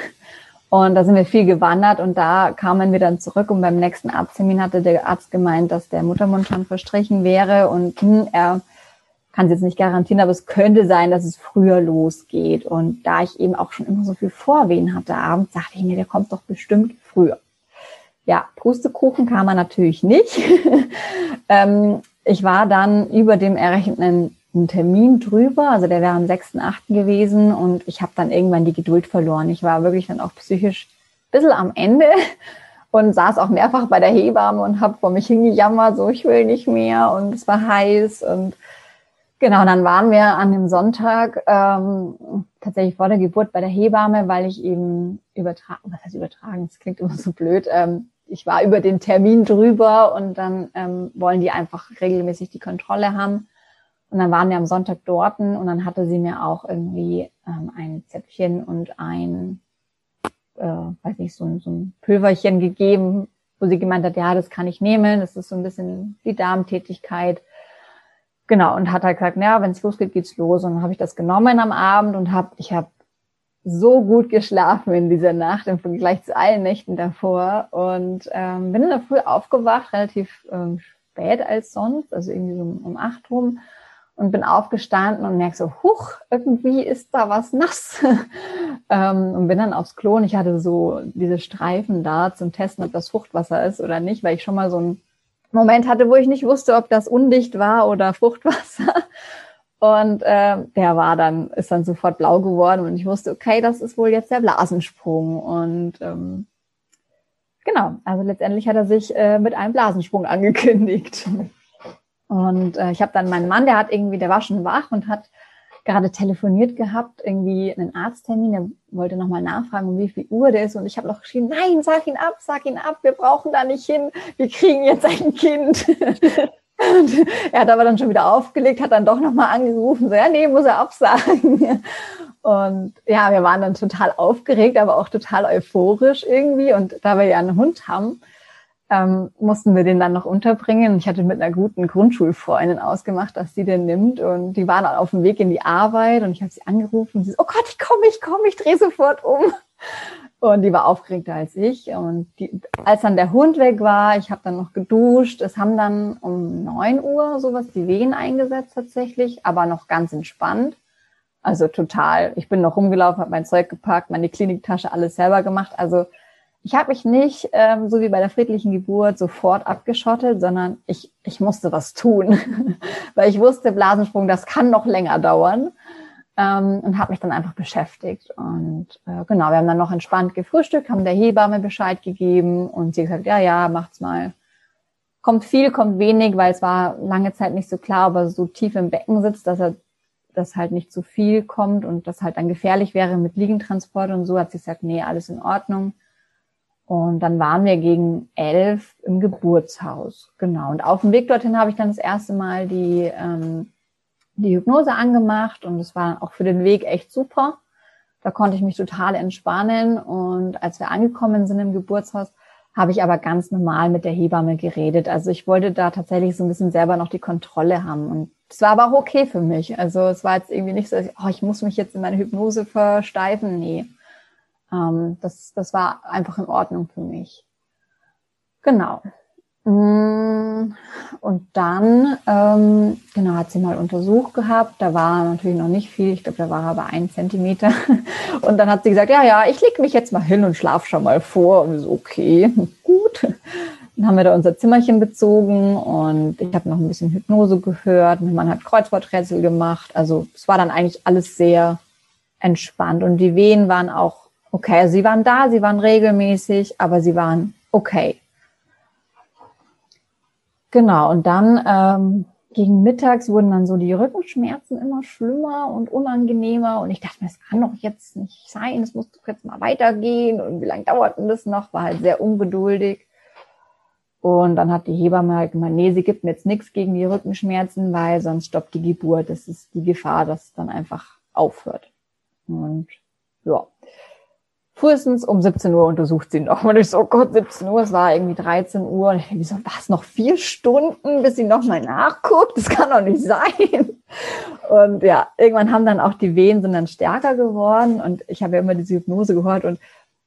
Und da sind wir viel gewandert und da kamen wir dann zurück und beim nächsten Arzttermin hatte der Arzt gemeint, dass der Muttermund schon verstrichen wäre und hm, er kann es jetzt nicht garantieren, aber es könnte sein, dass es früher losgeht. Und da ich eben auch schon immer so viel Vorwehen hatte abends, dachte ich mir, der kommt doch bestimmt früher. Ja, Pustekuchen kam er natürlich nicht. ähm, ich war dann über dem errechneten einen Termin drüber, also der wäre am 6.8. gewesen und ich habe dann irgendwann die Geduld verloren. Ich war wirklich dann auch psychisch ein bisschen am Ende und saß auch mehrfach bei der Hebamme und habe vor mich hingejammert, so ich will nicht mehr und es war heiß und genau, dann waren wir an dem Sonntag ähm, tatsächlich vor der Geburt bei der Hebamme, weil ich eben übertragen, was heißt übertragen, das klingt immer so blöd, ähm, ich war über den Termin drüber und dann ähm, wollen die einfach regelmäßig die Kontrolle haben. Und dann waren wir am Sonntag dort und dann hatte sie mir auch irgendwie ähm, ein Zäpfchen und ein, äh, weiß nicht, so, so ein Pülverchen gegeben, wo sie gemeint hat, ja, das kann ich nehmen, das ist so ein bisschen die Darmtätigkeit. Genau, und hat halt gesagt, ja, wenn es losgeht, geht's los. Und dann habe ich das genommen am Abend und habe, ich habe so gut geschlafen in dieser Nacht im Vergleich zu allen Nächten davor und ähm, bin in der Früh aufgewacht, relativ ähm, spät als sonst, also irgendwie so um acht rum und bin aufgestanden und merke so, huch, irgendwie ist da was nass. ähm, und bin dann aufs Klo und ich hatte so diese Streifen da zum Testen, ob das Fruchtwasser ist oder nicht, weil ich schon mal so einen Moment hatte, wo ich nicht wusste, ob das undicht war oder Fruchtwasser. Und äh, der war dann, ist dann sofort blau geworden und ich wusste, okay, das ist wohl jetzt der Blasensprung. Und ähm, genau, also letztendlich hat er sich äh, mit einem Blasensprung angekündigt. Und äh, ich habe dann meinen Mann, der hat irgendwie, der war schon wach und hat gerade telefoniert gehabt, irgendwie einen Arzttermin, der wollte nochmal nachfragen, um wie viel Uhr der ist. Und ich habe noch geschrien, nein, sag ihn ab, sag ihn ab, wir brauchen da nicht hin, wir kriegen jetzt ein Kind. und er hat aber dann schon wieder aufgelegt, hat dann doch nochmal angerufen, so, ja, nee, muss er absagen. Und ja, wir waren dann total aufgeregt, aber auch total euphorisch irgendwie. Und da wir ja einen Hund haben, ähm, mussten wir den dann noch unterbringen. Ich hatte mit einer guten Grundschulfreundin ausgemacht, dass sie den nimmt. Und die waren auf dem Weg in die Arbeit und ich habe sie angerufen und sie so, oh Gott, ich komme, ich komme, ich drehe sofort um. Und die war aufgeregter als ich. Und die, als dann der Hund weg war, ich habe dann noch geduscht. Es haben dann um neun Uhr sowas die Wehen eingesetzt tatsächlich, aber noch ganz entspannt. Also total. Ich bin noch rumgelaufen, habe mein Zeug gepackt, meine Kliniktasche, alles selber gemacht. Also ich habe mich nicht, ähm, so wie bei der friedlichen Geburt, sofort abgeschottet, sondern ich, ich musste was tun, weil ich wusste, Blasensprung, das kann noch länger dauern ähm, und habe mich dann einfach beschäftigt. Und äh, genau, wir haben dann noch entspannt gefrühstückt, haben der Hebamme Bescheid gegeben und sie gesagt, ja, ja, macht's mal. Kommt viel, kommt wenig, weil es war lange Zeit nicht so klar, ob er so tief im Becken sitzt, dass er dass halt nicht zu viel kommt und das halt dann gefährlich wäre mit Liegentransport und so, hat sie gesagt, nee, alles in Ordnung. Und dann waren wir gegen elf im Geburtshaus. Genau. Und auf dem Weg dorthin habe ich dann das erste Mal die, ähm, die Hypnose angemacht und es war auch für den Weg echt super. Da konnte ich mich total entspannen. Und als wir angekommen sind im Geburtshaus, habe ich aber ganz normal mit der Hebamme geredet. Also ich wollte da tatsächlich so ein bisschen selber noch die Kontrolle haben. Und es war aber auch okay für mich. Also es war jetzt irgendwie nicht so, oh, ich muss mich jetzt in meine Hypnose versteifen. Nee. Ähm, das, das war einfach in Ordnung für mich. Genau. Mm, und dann, ähm, genau, hat sie mal untersucht gehabt. Da war natürlich noch nicht viel. Ich glaube, da war aber ein Zentimeter. Und dann hat sie gesagt, ja, ja, ich leg mich jetzt mal hin und schlaf schon mal vor. Und so, okay, gut. Dann haben wir da unser Zimmerchen bezogen und ich habe noch ein bisschen Hypnose gehört. Mein Mann hat Kreuzworträtsel gemacht. Also es war dann eigentlich alles sehr entspannt. Und die Wehen waren auch okay. Also sie waren da, sie waren regelmäßig, aber sie waren okay. Genau, und dann ähm, gegen mittags wurden dann so die Rückenschmerzen immer schlimmer und unangenehmer. Und ich dachte mir, das kann doch jetzt nicht sein, es muss doch jetzt mal weitergehen. Und wie lange dauert denn das noch? War halt sehr ungeduldig. Und dann hat die Hebamme halt gemeint, nee, sie gibt mir jetzt nichts gegen die Rückenschmerzen, weil sonst stoppt die Geburt. Das ist die Gefahr, dass es dann einfach aufhört. Und ja, frühestens um 17 Uhr untersucht sie noch. Und ich so, oh Gott, 17 Uhr, es war irgendwie 13 Uhr. Und ich dachte, wieso war es noch vier Stunden, bis sie nochmal nachguckt? Das kann doch nicht sein. Und ja, irgendwann haben dann auch die Wehen sind dann stärker geworden. Und ich habe ja immer diese Hypnose gehört. Und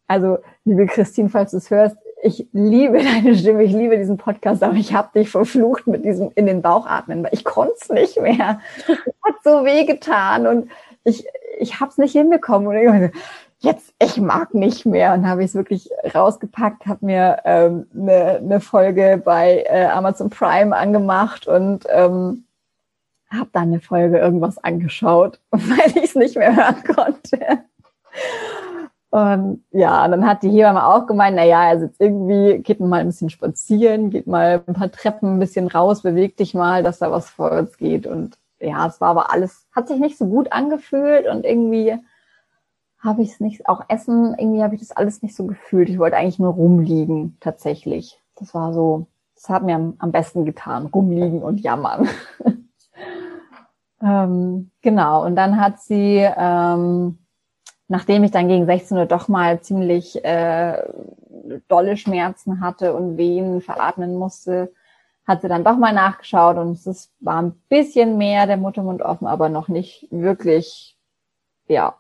also, liebe Christine, falls du es hörst, ich liebe deine Stimme, ich liebe diesen Podcast, aber ich habe dich verflucht mit diesem in den Bauch atmen, weil ich konnte es nicht mehr. Es hat so weh getan und ich, ich habe es nicht hinbekommen. Und ich, jetzt, ich mag nicht mehr. Und habe ich es wirklich rausgepackt, habe mir ähm, eine, eine Folge bei äh, Amazon Prime angemacht und ähm, habe dann eine Folge irgendwas angeschaut, weil ich es nicht mehr hören konnte. Und ja, und dann hat die Hebamme auch gemeint, na ja, also jetzt irgendwie geht mal ein bisschen spazieren, geht mal ein paar Treppen ein bisschen raus, beweg dich mal, dass da was vorwärts geht. Und ja, es war aber alles, hat sich nicht so gut angefühlt und irgendwie habe ich es nicht, auch Essen, irgendwie habe ich das alles nicht so gefühlt. Ich wollte eigentlich nur rumliegen, tatsächlich. Das war so, das hat mir am, besten getan, rumliegen und jammern. ähm, genau, und dann hat sie, ähm, nachdem ich dann gegen 16 Uhr doch mal ziemlich äh, dolle Schmerzen hatte und Wehen veratmen musste, hat sie dann doch mal nachgeschaut und es war ein bisschen mehr der Muttermund offen, aber noch nicht wirklich, ja,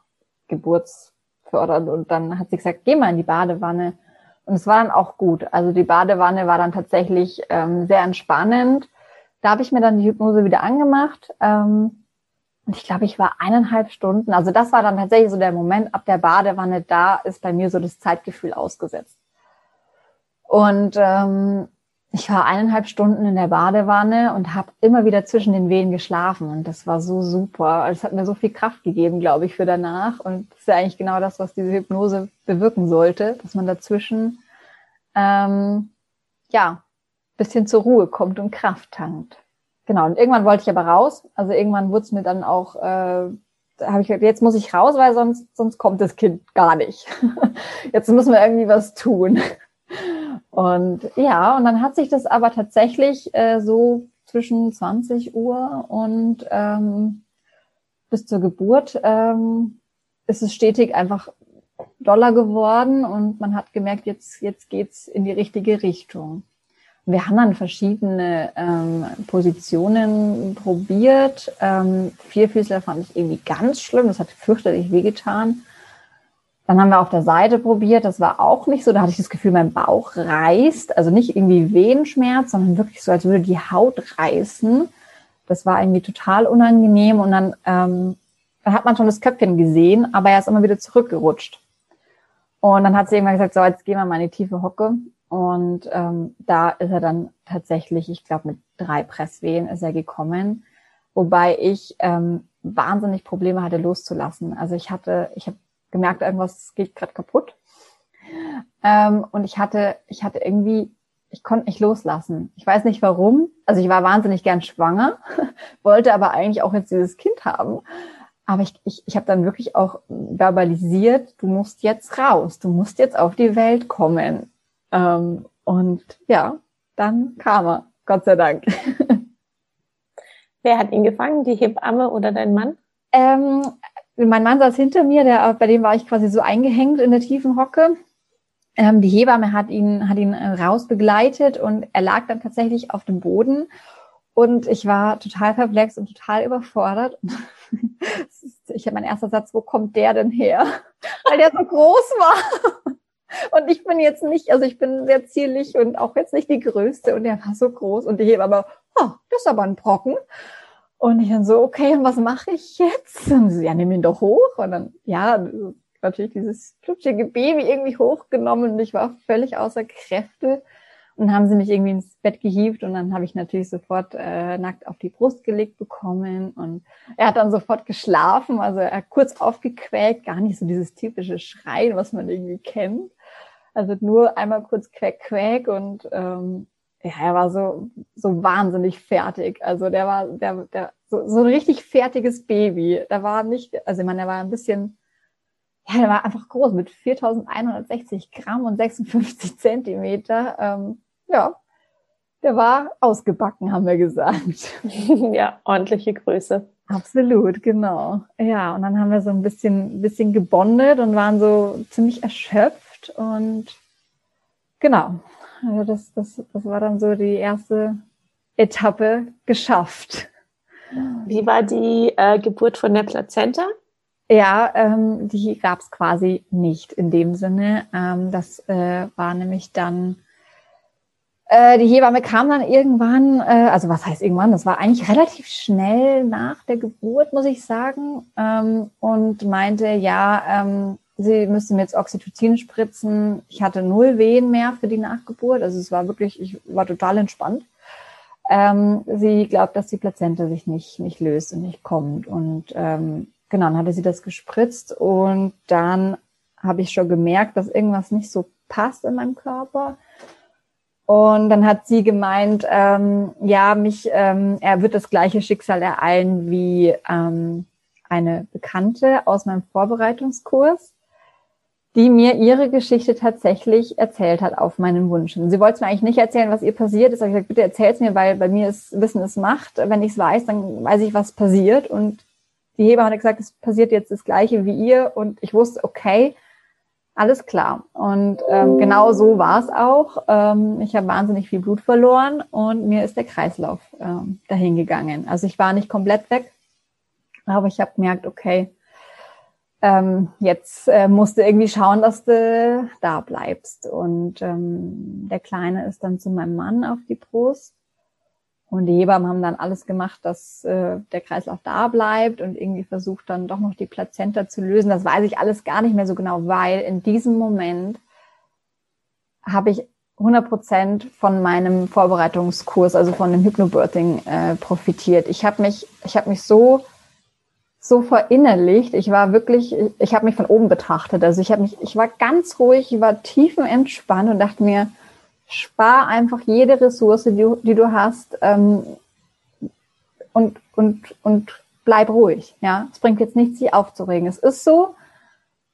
geburtsfördernd. Und dann hat sie gesagt, geh mal in die Badewanne. Und es war dann auch gut. Also die Badewanne war dann tatsächlich ähm, sehr entspannend. Da habe ich mir dann die Hypnose wieder angemacht. Ähm, und ich glaube, ich war eineinhalb Stunden. Also das war dann tatsächlich so der Moment ab der Badewanne. Da ist bei mir so das Zeitgefühl ausgesetzt. Und ähm, ich war eineinhalb Stunden in der Badewanne und habe immer wieder zwischen den Wehen geschlafen. Und das war so super. Es hat mir so viel Kraft gegeben, glaube ich, für danach. Und das ist ja eigentlich genau das, was diese Hypnose bewirken sollte, dass man dazwischen ähm, ja bisschen zur Ruhe kommt und Kraft tankt. Genau. Und irgendwann wollte ich aber raus. Also irgendwann wurde es mir dann auch, äh, habe ich gesagt, jetzt muss ich raus, weil sonst sonst kommt das Kind gar nicht. jetzt müssen wir irgendwie was tun. Und ja, und dann hat sich das aber tatsächlich äh, so zwischen 20 Uhr und ähm, bis zur Geburt ähm, ist es stetig einfach doller geworden und man hat gemerkt, jetzt, jetzt geht's in die richtige Richtung. Wir haben dann verschiedene ähm, Positionen probiert. Ähm, Vierfüßler fand ich irgendwie ganz schlimm, das hat fürchterlich wehgetan. Dann haben wir auf der Seite probiert, das war auch nicht so. Da hatte ich das Gefühl, mein Bauch reißt. Also nicht irgendwie Wehenschmerz, sondern wirklich so, als würde die Haut reißen. Das war irgendwie total unangenehm. Und dann, ähm, dann hat man schon das Köpfchen gesehen, aber er ist immer wieder zurückgerutscht. Und dann hat sie irgendwann gesagt, so, jetzt gehen wir mal in die tiefe Hocke. Und ähm, da ist er dann tatsächlich, ich glaube, mit drei Presswehen ist er gekommen. Wobei ich ähm, wahnsinnig Probleme hatte, loszulassen. Also ich hatte, ich habe gemerkt, irgendwas geht gerade kaputt. Ähm, und ich hatte, ich hatte irgendwie, ich konnte nicht loslassen. Ich weiß nicht warum. Also ich war wahnsinnig gern schwanger, wollte aber eigentlich auch jetzt dieses Kind haben. Aber ich, ich, ich habe dann wirklich auch verbalisiert, du musst jetzt raus, du musst jetzt auf die Welt kommen. Ähm, und ja, dann kam er, Gott sei Dank. Wer hat ihn gefangen, die Hebamme oder dein Mann? Ähm, mein Mann saß hinter mir, der, bei dem war ich quasi so eingehängt in der tiefen Hocke. ähm, die Hebamme hat ihn, hat ihn äh, raus begleitet und er lag dann tatsächlich auf dem Boden. Und ich war total perplex und total überfordert. ich habe mein erster Satz, wo kommt der denn her? Weil der so groß war. Und ich bin jetzt nicht, also ich bin sehr zierlich und auch jetzt nicht die Größte. Und der war so groß. Und die Hebamme, oh, das ist aber ein Brocken. Und ich dann so, okay, und was mache ich jetzt? Und sie, ja, nimm ihn doch hoch. Und dann, ja, natürlich dieses flutschige Baby irgendwie hochgenommen und ich war völlig außer Kräfte. Und haben sie mich irgendwie ins Bett gehievt und dann habe ich natürlich sofort äh, nackt auf die Brust gelegt bekommen und er hat dann sofort geschlafen, also er hat kurz aufgequäkt, gar nicht so dieses typische Schreien, was man irgendwie kennt. Also nur einmal kurz quäk, quäk und ähm, ja, er war so, so wahnsinnig fertig. Also der war, der, der, so, so ein richtig fertiges Baby. Da war nicht, also ich meine, er war ein bisschen, ja, der war einfach groß mit 4160 Gramm und 56 Zentimeter. Ähm, ja, der war ausgebacken, haben wir gesagt. ja, ordentliche Größe. Absolut, genau. Ja, und dann haben wir so ein bisschen, bisschen gebondet und waren so ziemlich erschöpft und genau, also das, das, das war dann so die erste Etappe geschafft. Wie war die äh, Geburt von der Plazenta? Ja, ähm, die gab es quasi nicht in dem Sinne. Ähm, das äh, war nämlich dann, äh, die Hebamme kam dann irgendwann, äh, also was heißt irgendwann, das war eigentlich relativ schnell nach der Geburt, muss ich sagen, ähm, und meinte, ja, ähm, sie müsste mir jetzt Oxytocin spritzen. Ich hatte null Wehen mehr für die Nachgeburt. Also es war wirklich, ich war total entspannt. Ähm, sie glaubt, dass die Plazenta sich nicht, nicht löst und nicht kommt. Und ähm, genau, dann hatte sie das gespritzt und dann habe ich schon gemerkt, dass irgendwas nicht so passt in meinem Körper. Und dann hat sie gemeint, ähm, ja, mich, ähm, er wird das gleiche Schicksal ereilen wie ähm, eine Bekannte aus meinem Vorbereitungskurs die mir ihre Geschichte tatsächlich erzählt hat auf meinen Wunsch. Sie wollte mir eigentlich nicht erzählen, was ihr passiert ist. Aber ich gesagt, bitte erzähl's mir, weil bei mir ist Wissen ist Macht. Wenn ich es weiß, dann weiß ich, was passiert. Und die Hebamme hat gesagt, es passiert jetzt das Gleiche wie ihr. Und ich wusste, okay, alles klar. Und ähm, genau so war es auch. Ähm, ich habe wahnsinnig viel Blut verloren und mir ist der Kreislauf ähm, dahin. Also ich war nicht komplett weg, aber ich habe gemerkt, okay, ähm, jetzt äh, musst du irgendwie schauen, dass du da bleibst. Und ähm, der Kleine ist dann zu meinem Mann auf die Brust. Und die Hebammen haben dann alles gemacht, dass äh, der Kreislauf da bleibt und irgendwie versucht dann doch noch die Plazenta zu lösen. Das weiß ich alles gar nicht mehr so genau, weil in diesem Moment habe ich 100 Prozent von meinem Vorbereitungskurs, also von dem Hypnobirthing, äh, profitiert. Ich habe mich, ich habe mich so so verinnerlicht. Ich war wirklich, ich habe mich von oben betrachtet. Also ich habe mich, ich war ganz ruhig, ich war tiefenentspannt und dachte mir, spar einfach jede Ressource, die, die du hast, ähm, und und und bleib ruhig. Ja, es bringt jetzt nichts, sich aufzuregen. Es ist so.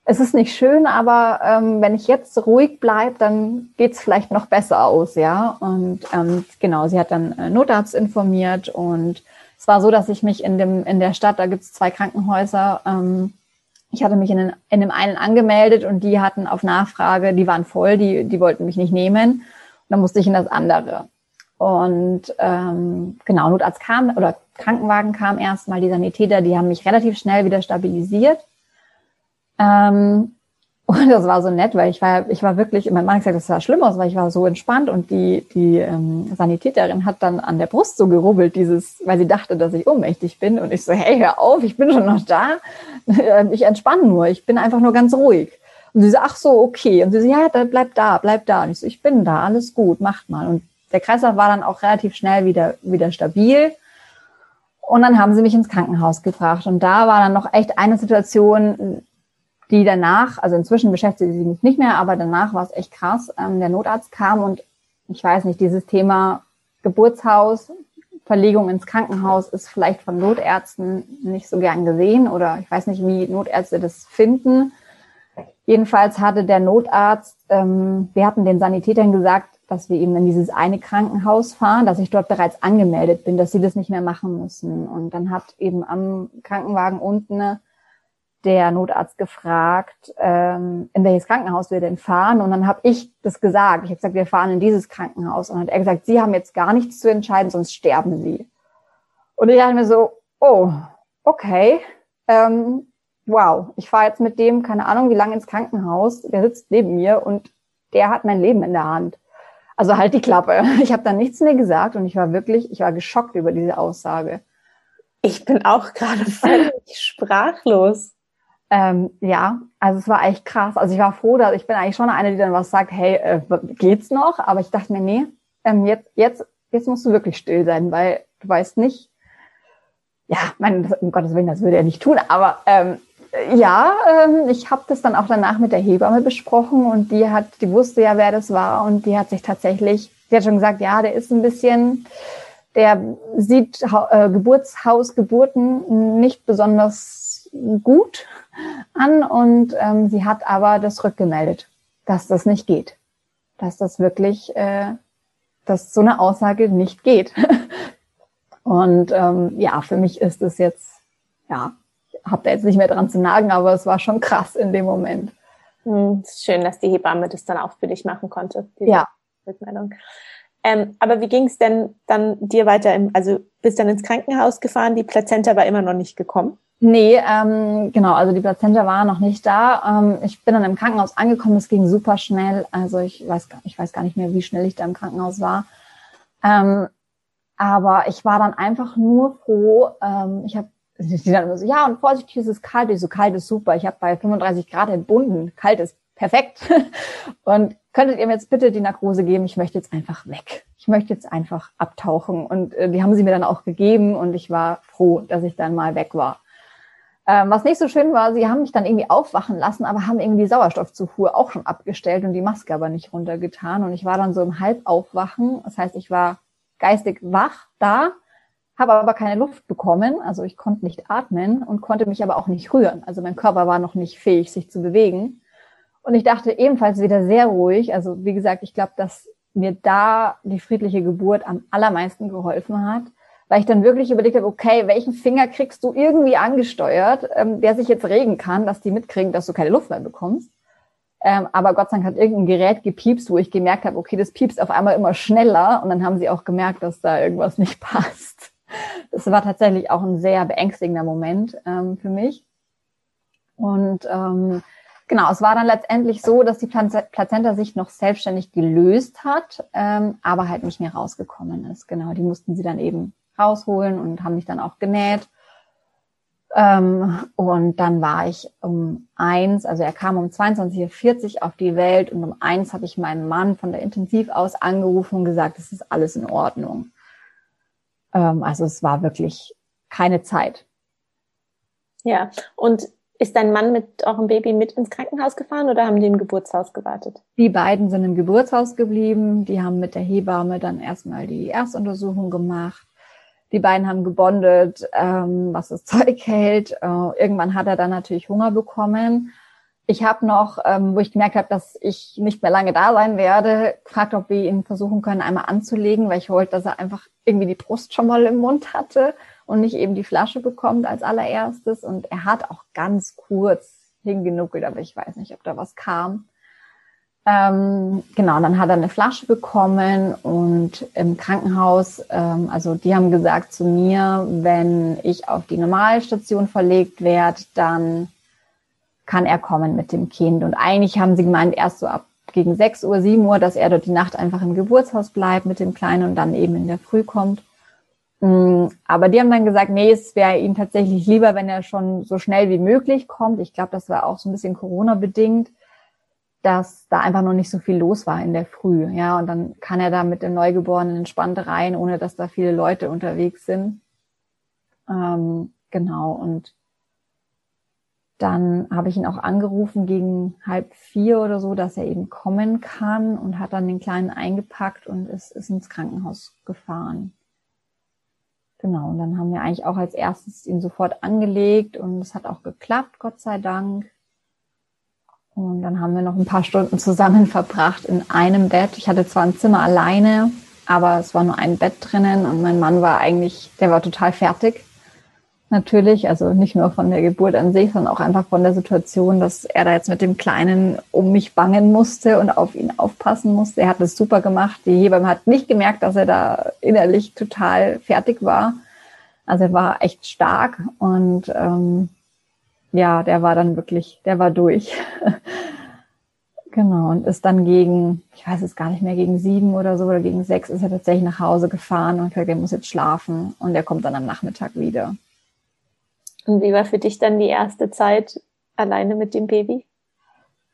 Es ist nicht schön, aber ähm, wenn ich jetzt ruhig bleib, dann geht's vielleicht noch besser aus, ja. Und ähm, genau, sie hat dann äh, Notarzt informiert und es war so, dass ich mich in dem in der Stadt, da gibt es zwei Krankenhäuser, ähm, ich hatte mich in, den, in dem einen angemeldet und die hatten auf Nachfrage, die waren voll, die, die wollten mich nicht nehmen. Und dann musste ich in das andere. Und ähm, genau, Notarzt kam oder Krankenwagen kam erstmal, die Sanitäter, die haben mich relativ schnell wieder stabilisiert. Ähm, und das war so nett, weil ich war, ich war wirklich, mein Mann hat gesagt, das war schlimm aus, weil ich war so entspannt und die, die ähm, Sanitäterin hat dann an der Brust so gerubbelt, dieses, weil sie dachte, dass ich ohnmächtig bin. Und ich so, hey, hör auf, ich bin schon noch da. Ich entspanne nur, ich bin einfach nur ganz ruhig. Und sie so, ach so, okay. Und sie so, ja, dann bleib da, bleib da. Und ich so, ich bin da, alles gut, macht mal. Und der Kreislauf war dann auch relativ schnell wieder, wieder stabil. Und dann haben sie mich ins Krankenhaus gebracht. Und da war dann noch echt eine Situation, die danach, also inzwischen beschäftigt sie mich nicht mehr, aber danach war es echt krass. Ähm, der Notarzt kam und ich weiß nicht, dieses Thema Geburtshaus, Verlegung ins Krankenhaus ist vielleicht von Notärzten nicht so gern gesehen oder ich weiß nicht, wie Notärzte das finden. Jedenfalls hatte der Notarzt, ähm, wir hatten den Sanitätern gesagt, dass wir eben in dieses eine Krankenhaus fahren, dass ich dort bereits angemeldet bin, dass sie das nicht mehr machen müssen. Und dann hat eben am Krankenwagen unten der Notarzt gefragt, ähm, in welches Krankenhaus wir denn fahren. Und dann habe ich das gesagt. Ich habe gesagt, wir fahren in dieses Krankenhaus. Und dann hat er gesagt, Sie haben jetzt gar nichts zu entscheiden, sonst sterben Sie. Und ich dachte mir so, oh, okay, ähm, wow, ich fahre jetzt mit dem, keine Ahnung, wie lange ins Krankenhaus. Der sitzt neben mir und der hat mein Leben in der Hand. Also halt die Klappe. Ich habe dann nichts mehr gesagt und ich war wirklich, ich war geschockt über diese Aussage. Ich bin auch gerade völlig sprachlos. Ähm, ja, also es war echt krass. Also ich war froh, dass ich bin eigentlich schon eine, die dann was sagt, hey, äh, geht's noch? Aber ich dachte mir, nee, ähm, jetzt, jetzt, jetzt musst du wirklich still sein, weil du weißt nicht, ja, mein, um Gottes Willen, das würde er nicht tun, aber ähm, ja, ähm, ich habe das dann auch danach mit der Hebamme besprochen und die hat, die wusste ja, wer das war und die hat sich tatsächlich, die hat schon gesagt, ja, der ist ein bisschen, der sieht äh, Geburtshausgeburten nicht besonders gut an und ähm, sie hat aber das rückgemeldet, dass das nicht geht, dass das wirklich, äh, dass so eine Aussage nicht geht. und ähm, ja, für mich ist es jetzt, ja, habe da jetzt nicht mehr dran zu nagen, aber es war schon krass in dem Moment. Hm, schön, dass die Hebamme das dann auch für dich machen konnte. Ja. Rückmeldung. Ähm, aber wie ging es denn dann dir weiter? Im, also bist dann ins Krankenhaus gefahren, die Plazenta war immer noch nicht gekommen? Nee, ähm, genau, also die Plazenta war noch nicht da. Ähm, ich bin dann im Krankenhaus angekommen, es ging super schnell. Also ich weiß, ich weiß gar nicht mehr, wie schnell ich da im Krankenhaus war. Ähm, aber ich war dann einfach nur froh. Ähm, ich habe die dann immer so, ja, und vorsichtig, es ist kalt. Ich so, kalt ist super. Ich habe bei 35 Grad entbunden. Kalt ist perfekt. und könntet ihr mir jetzt bitte die Narkose geben? Ich möchte jetzt einfach weg. Ich möchte jetzt einfach abtauchen. Und äh, die haben sie mir dann auch gegeben und ich war froh, dass ich dann mal weg war. Ähm, was nicht so schön war, sie haben mich dann irgendwie aufwachen lassen, aber haben irgendwie die Sauerstoffzufuhr auch schon abgestellt und die Maske aber nicht runtergetan. Und ich war dann so im Halbaufwachen. Das heißt, ich war geistig wach da, habe aber keine Luft bekommen. Also ich konnte nicht atmen und konnte mich aber auch nicht rühren. Also mein Körper war noch nicht fähig, sich zu bewegen. Und ich dachte ebenfalls wieder sehr ruhig. Also wie gesagt, ich glaube, dass mir da die friedliche Geburt am allermeisten geholfen hat weil ich dann wirklich überlegt habe, okay, welchen Finger kriegst du irgendwie angesteuert, ähm, der sich jetzt regen kann, dass die mitkriegen, dass du keine Luft mehr bekommst. Ähm, aber Gott sei Dank hat irgendein Gerät gepiepst, wo ich gemerkt habe, okay, das piepst auf einmal immer schneller und dann haben sie auch gemerkt, dass da irgendwas nicht passt. Das war tatsächlich auch ein sehr beängstigender Moment ähm, für mich. Und ähm, genau, es war dann letztendlich so, dass die Plazenta sich noch selbstständig gelöst hat, ähm, aber halt nicht mehr rausgekommen ist. Genau, die mussten sie dann eben rausholen und haben mich dann auch genäht. Ähm, und dann war ich um eins, also er kam um 22.40 Uhr auf die Welt und um eins habe ich meinen Mann von der Intensiv aus angerufen und gesagt, es ist alles in Ordnung. Ähm, also es war wirklich keine Zeit. Ja, und ist dein Mann mit eurem Baby mit ins Krankenhaus gefahren oder haben die im Geburtshaus gewartet? Die beiden sind im Geburtshaus geblieben. Die haben mit der Hebamme dann erstmal die Erstuntersuchung gemacht. Die beiden haben gebondet, ähm, was das Zeug hält. Äh, irgendwann hat er dann natürlich Hunger bekommen. Ich habe noch, ähm, wo ich gemerkt habe, dass ich nicht mehr lange da sein werde, gefragt, ob wir ihn versuchen können, einmal anzulegen, weil ich wollte, dass er einfach irgendwie die Brust schon mal im Mund hatte und nicht eben die Flasche bekommt als allererstes. Und er hat auch ganz kurz hingenuckelt, aber ich weiß nicht, ob da was kam. Ähm, genau, dann hat er eine Flasche bekommen und im Krankenhaus, ähm, also die haben gesagt zu mir, wenn ich auf die Normalstation verlegt werde, dann kann er kommen mit dem Kind. Und eigentlich haben sie gemeint, erst so ab gegen 6 Uhr, 7 Uhr, dass er dort die Nacht einfach im Geburtshaus bleibt mit dem Kleinen und dann eben in der Früh kommt. Mm, aber die haben dann gesagt, nee, es wäre ihnen tatsächlich lieber, wenn er schon so schnell wie möglich kommt. Ich glaube, das war auch so ein bisschen Corona-bedingt dass da einfach noch nicht so viel los war in der Früh. Ja, und dann kann er da mit dem Neugeborenen entspannt rein, ohne dass da viele Leute unterwegs sind. Ähm, genau, und dann habe ich ihn auch angerufen gegen halb vier oder so, dass er eben kommen kann und hat dann den Kleinen eingepackt und ist, ist ins Krankenhaus gefahren. Genau, und dann haben wir eigentlich auch als erstes ihn sofort angelegt und es hat auch geklappt, Gott sei Dank. Und dann haben wir noch ein paar Stunden zusammen verbracht in einem Bett. Ich hatte zwar ein Zimmer alleine, aber es war nur ein Bett drinnen und mein Mann war eigentlich, der war total fertig. natürlich, also nicht nur von der Geburt an sich, sondern auch einfach von der Situation, dass er da jetzt mit dem Kleinen um mich bangen musste und auf ihn aufpassen musste. Er hat das super gemacht. Die Hebamme hat nicht gemerkt, dass er da innerlich total fertig war. Also er war echt stark und ähm, ja, der war dann wirklich, der war durch. genau, und ist dann gegen, ich weiß es gar nicht mehr, gegen sieben oder so oder gegen sechs ist er tatsächlich nach Hause gefahren und gesagt, er muss jetzt schlafen und er kommt dann am Nachmittag wieder. Und wie war für dich dann die erste Zeit alleine mit dem Baby?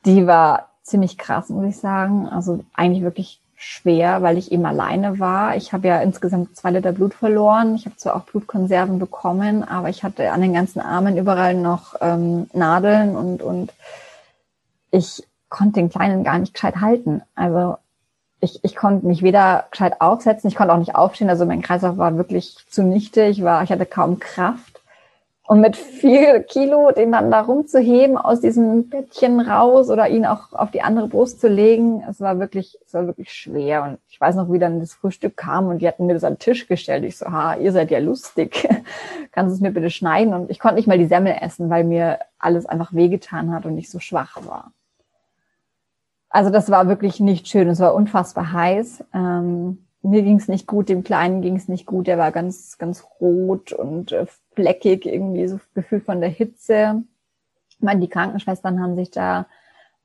Die war ziemlich krass, muss ich sagen. Also eigentlich wirklich schwer, weil ich eben alleine war. Ich habe ja insgesamt zwei Liter Blut verloren. Ich habe zwar auch Blutkonserven bekommen, aber ich hatte an den ganzen Armen überall noch ähm, Nadeln und, und ich konnte den Kleinen gar nicht gescheit halten. Also ich, ich konnte mich weder gescheit aufsetzen, ich konnte auch nicht aufstehen. Also mein Kreislauf war wirklich zunichte. Ich war, ich hatte kaum Kraft. Und mit vier Kilo den dann da rumzuheben, aus diesem Bettchen raus oder ihn auch auf die andere Brust zu legen, es war wirklich, es war wirklich schwer. Und ich weiß noch, wie dann das Frühstück kam und die hatten mir das an den Tisch gestellt. Ich so, ha, ihr seid ja lustig. Kannst du es mir bitte schneiden? Und ich konnte nicht mal die Semmel essen, weil mir alles einfach wehgetan hat und ich so schwach war. Also das war wirklich nicht schön. Es war unfassbar heiß. Ähm, mir ging es nicht gut, dem Kleinen ging es nicht gut. Der war ganz, ganz rot und äh, fleckig, irgendwie so Gefühl von der Hitze. Ich meine, die Krankenschwestern haben sich da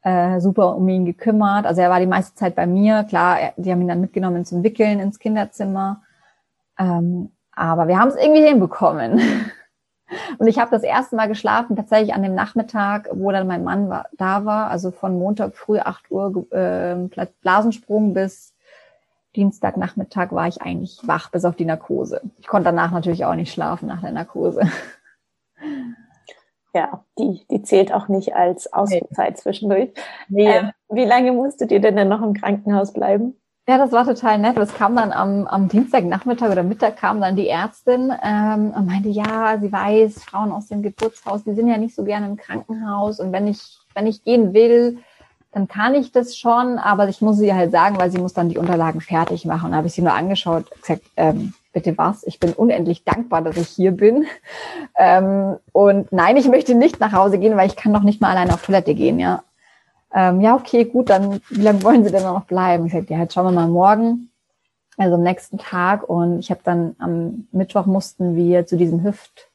äh, super um ihn gekümmert. Also er war die meiste Zeit bei mir. Klar, er, die haben ihn dann mitgenommen zum Wickeln ins Kinderzimmer. Ähm, aber wir haben es irgendwie hinbekommen. Und ich habe das erste Mal geschlafen, tatsächlich an dem Nachmittag, wo dann mein Mann war, da war, also von Montag früh 8 Uhr äh, Blasensprung bis Dienstagnachmittag war ich eigentlich wach, bis auf die Narkose. Ich konnte danach natürlich auch nicht schlafen nach der Narkose. Ja, die, die zählt auch nicht als Ausruhzeit nee. zwischendurch. Nee. Ähm, wie lange musstet ihr denn dann noch im Krankenhaus bleiben? Ja, das war total nett. Es kam dann am, am Dienstagnachmittag oder Mittag kam dann die Ärztin ähm, und meinte, ja, sie weiß, Frauen aus dem Geburtshaus, die sind ja nicht so gerne im Krankenhaus und wenn ich, wenn ich gehen will, dann kann ich das schon, aber ich muss sie halt sagen, weil sie muss dann die Unterlagen fertig machen. Und da habe ich sie nur angeschaut, gesagt, ähm, bitte was? Ich bin unendlich dankbar, dass ich hier bin. Ähm, und nein, ich möchte nicht nach Hause gehen, weil ich kann doch nicht mal alleine auf Toilette gehen, ja. Ähm, ja, okay, gut, dann wie lange wollen Sie denn noch bleiben? Ich sagte, ja, jetzt schauen wir mal morgen, also am nächsten Tag. Und ich habe dann am Mittwoch mussten wir zu diesem Hüft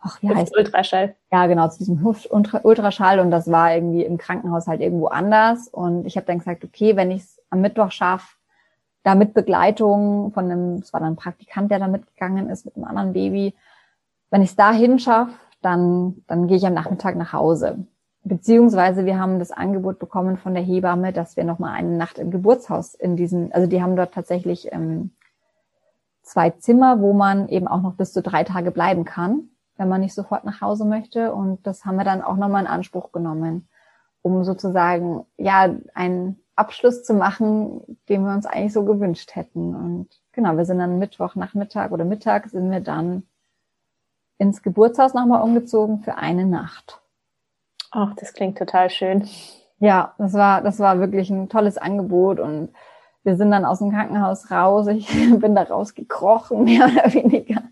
ach, wie heißt Ultraschall. Ja, genau, zu diesem Ultraschall und das war irgendwie im Krankenhaus halt irgendwo anders. Und ich habe dann gesagt, okay, wenn ich es am Mittwoch schaffe, da mit Begleitung von einem, es war dann ein Praktikant, der da mitgegangen ist mit einem anderen Baby, wenn ich es dahin schaffe, dann, dann gehe ich am Nachmittag nach Hause. Beziehungsweise wir haben das Angebot bekommen von der Hebamme, dass wir nochmal eine Nacht im Geburtshaus in diesen, also die haben dort tatsächlich ähm, zwei Zimmer, wo man eben auch noch bis zu drei Tage bleiben kann wenn man nicht sofort nach Hause möchte. Und das haben wir dann auch nochmal in Anspruch genommen, um sozusagen, ja, einen Abschluss zu machen, den wir uns eigentlich so gewünscht hätten. Und genau, wir sind dann Mittwoch Nachmittag oder Mittag sind wir dann ins Geburtshaus nochmal umgezogen für eine Nacht. Ach, das klingt total schön. Ja, das war, das war wirklich ein tolles Angebot und wir sind dann aus dem Krankenhaus raus. Ich bin da rausgekrochen, mehr oder weniger.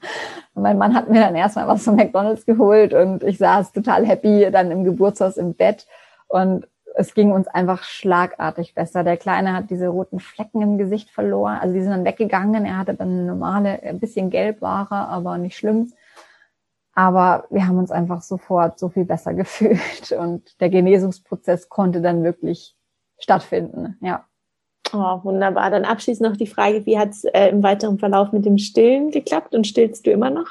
Und mein Mann hat mir dann erstmal was von McDonalds geholt und ich saß total happy dann im Geburtshaus im Bett und es ging uns einfach schlagartig besser. Der Kleine hat diese roten Flecken im Gesicht verloren. Also die sind dann weggegangen. Er hatte dann eine normale, ein bisschen gelb war er, aber nicht schlimm. Aber wir haben uns einfach sofort so viel besser gefühlt und der Genesungsprozess konnte dann wirklich stattfinden. Ja. Oh, wunderbar. Dann abschließend noch die Frage, wie hat es äh, im weiteren Verlauf mit dem Stillen geklappt und stillst du immer noch?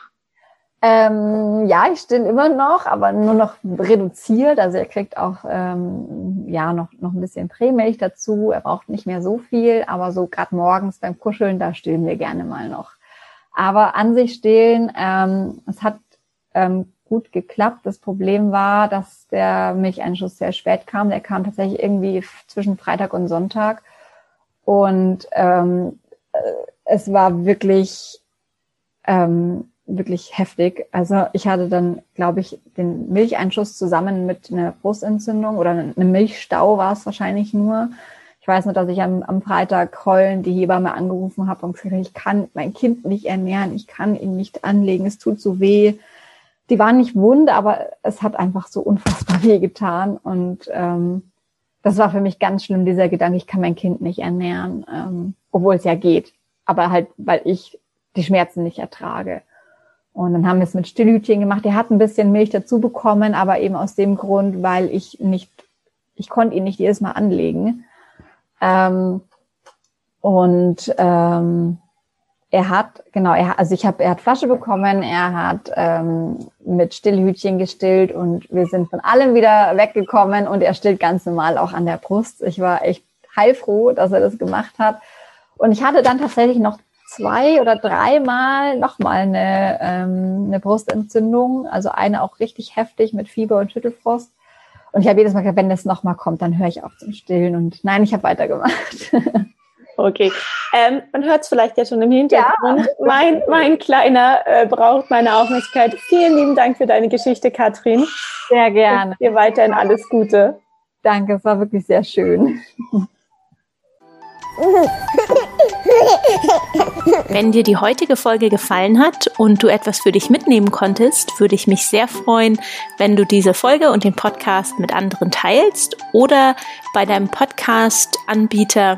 Ähm, ja, ich still immer noch, aber nur noch reduziert. Also er kriegt auch ähm, ja noch noch ein bisschen Prämilch dazu. Er braucht nicht mehr so viel, aber so gerade morgens beim Kuscheln, da stillen wir gerne mal noch. Aber an sich stillen, ähm, es hat ähm, gut geklappt. Das Problem war, dass der Milcheinschuss sehr spät kam. Der kam tatsächlich irgendwie zwischen Freitag und Sonntag. Und ähm, äh, es war wirklich, ähm, wirklich heftig. Also ich hatte dann, glaube ich, den Milcheinschuss zusammen mit einer Brustentzündung oder einem Milchstau war es wahrscheinlich nur. Ich weiß nur, dass ich am, am Freitag heulend die Hebamme angerufen habe und gesagt, ich kann mein Kind nicht ernähren, ich kann ihn nicht anlegen, es tut so weh. Die waren nicht wund, aber es hat einfach so unfassbar weh getan. Und ähm, das war für mich ganz schlimm, dieser Gedanke, ich kann mein Kind nicht ernähren, ähm, obwohl es ja geht. Aber halt, weil ich die Schmerzen nicht ertrage. Und dann haben wir es mit Stillhütchen gemacht. Er hat ein bisschen Milch dazu bekommen, aber eben aus dem Grund, weil ich nicht, ich konnte ihn nicht jedes Mal anlegen. Ähm, und ähm, er hat, genau, er, also ich habe, er hat Flasche bekommen, er hat ähm, mit Stillhütchen gestillt und wir sind von allem wieder weggekommen und er stillt ganz normal auch an der Brust. Ich war echt heilfroh, dass er das gemacht hat. Und ich hatte dann tatsächlich noch zwei oder dreimal nochmal eine, ähm, eine Brustentzündung, also eine auch richtig heftig mit Fieber und Schüttelfrost. Und ich habe jedes Mal gesagt, wenn das nochmal kommt, dann höre ich auf zum Stillen. Und nein, ich habe weitergemacht. Okay. Ähm, man hört es vielleicht ja schon im Hintergrund. Ja. Mein, mein Kleiner äh, braucht meine Aufmerksamkeit. Vielen lieben Dank für deine Geschichte, Katrin. Sehr gerne. Und dir weiterhin alles Gute. Danke, es war wirklich sehr schön. Wenn dir die heutige Folge gefallen hat und du etwas für dich mitnehmen konntest, würde ich mich sehr freuen, wenn du diese Folge und den Podcast mit anderen teilst oder bei deinem Podcast-Anbieter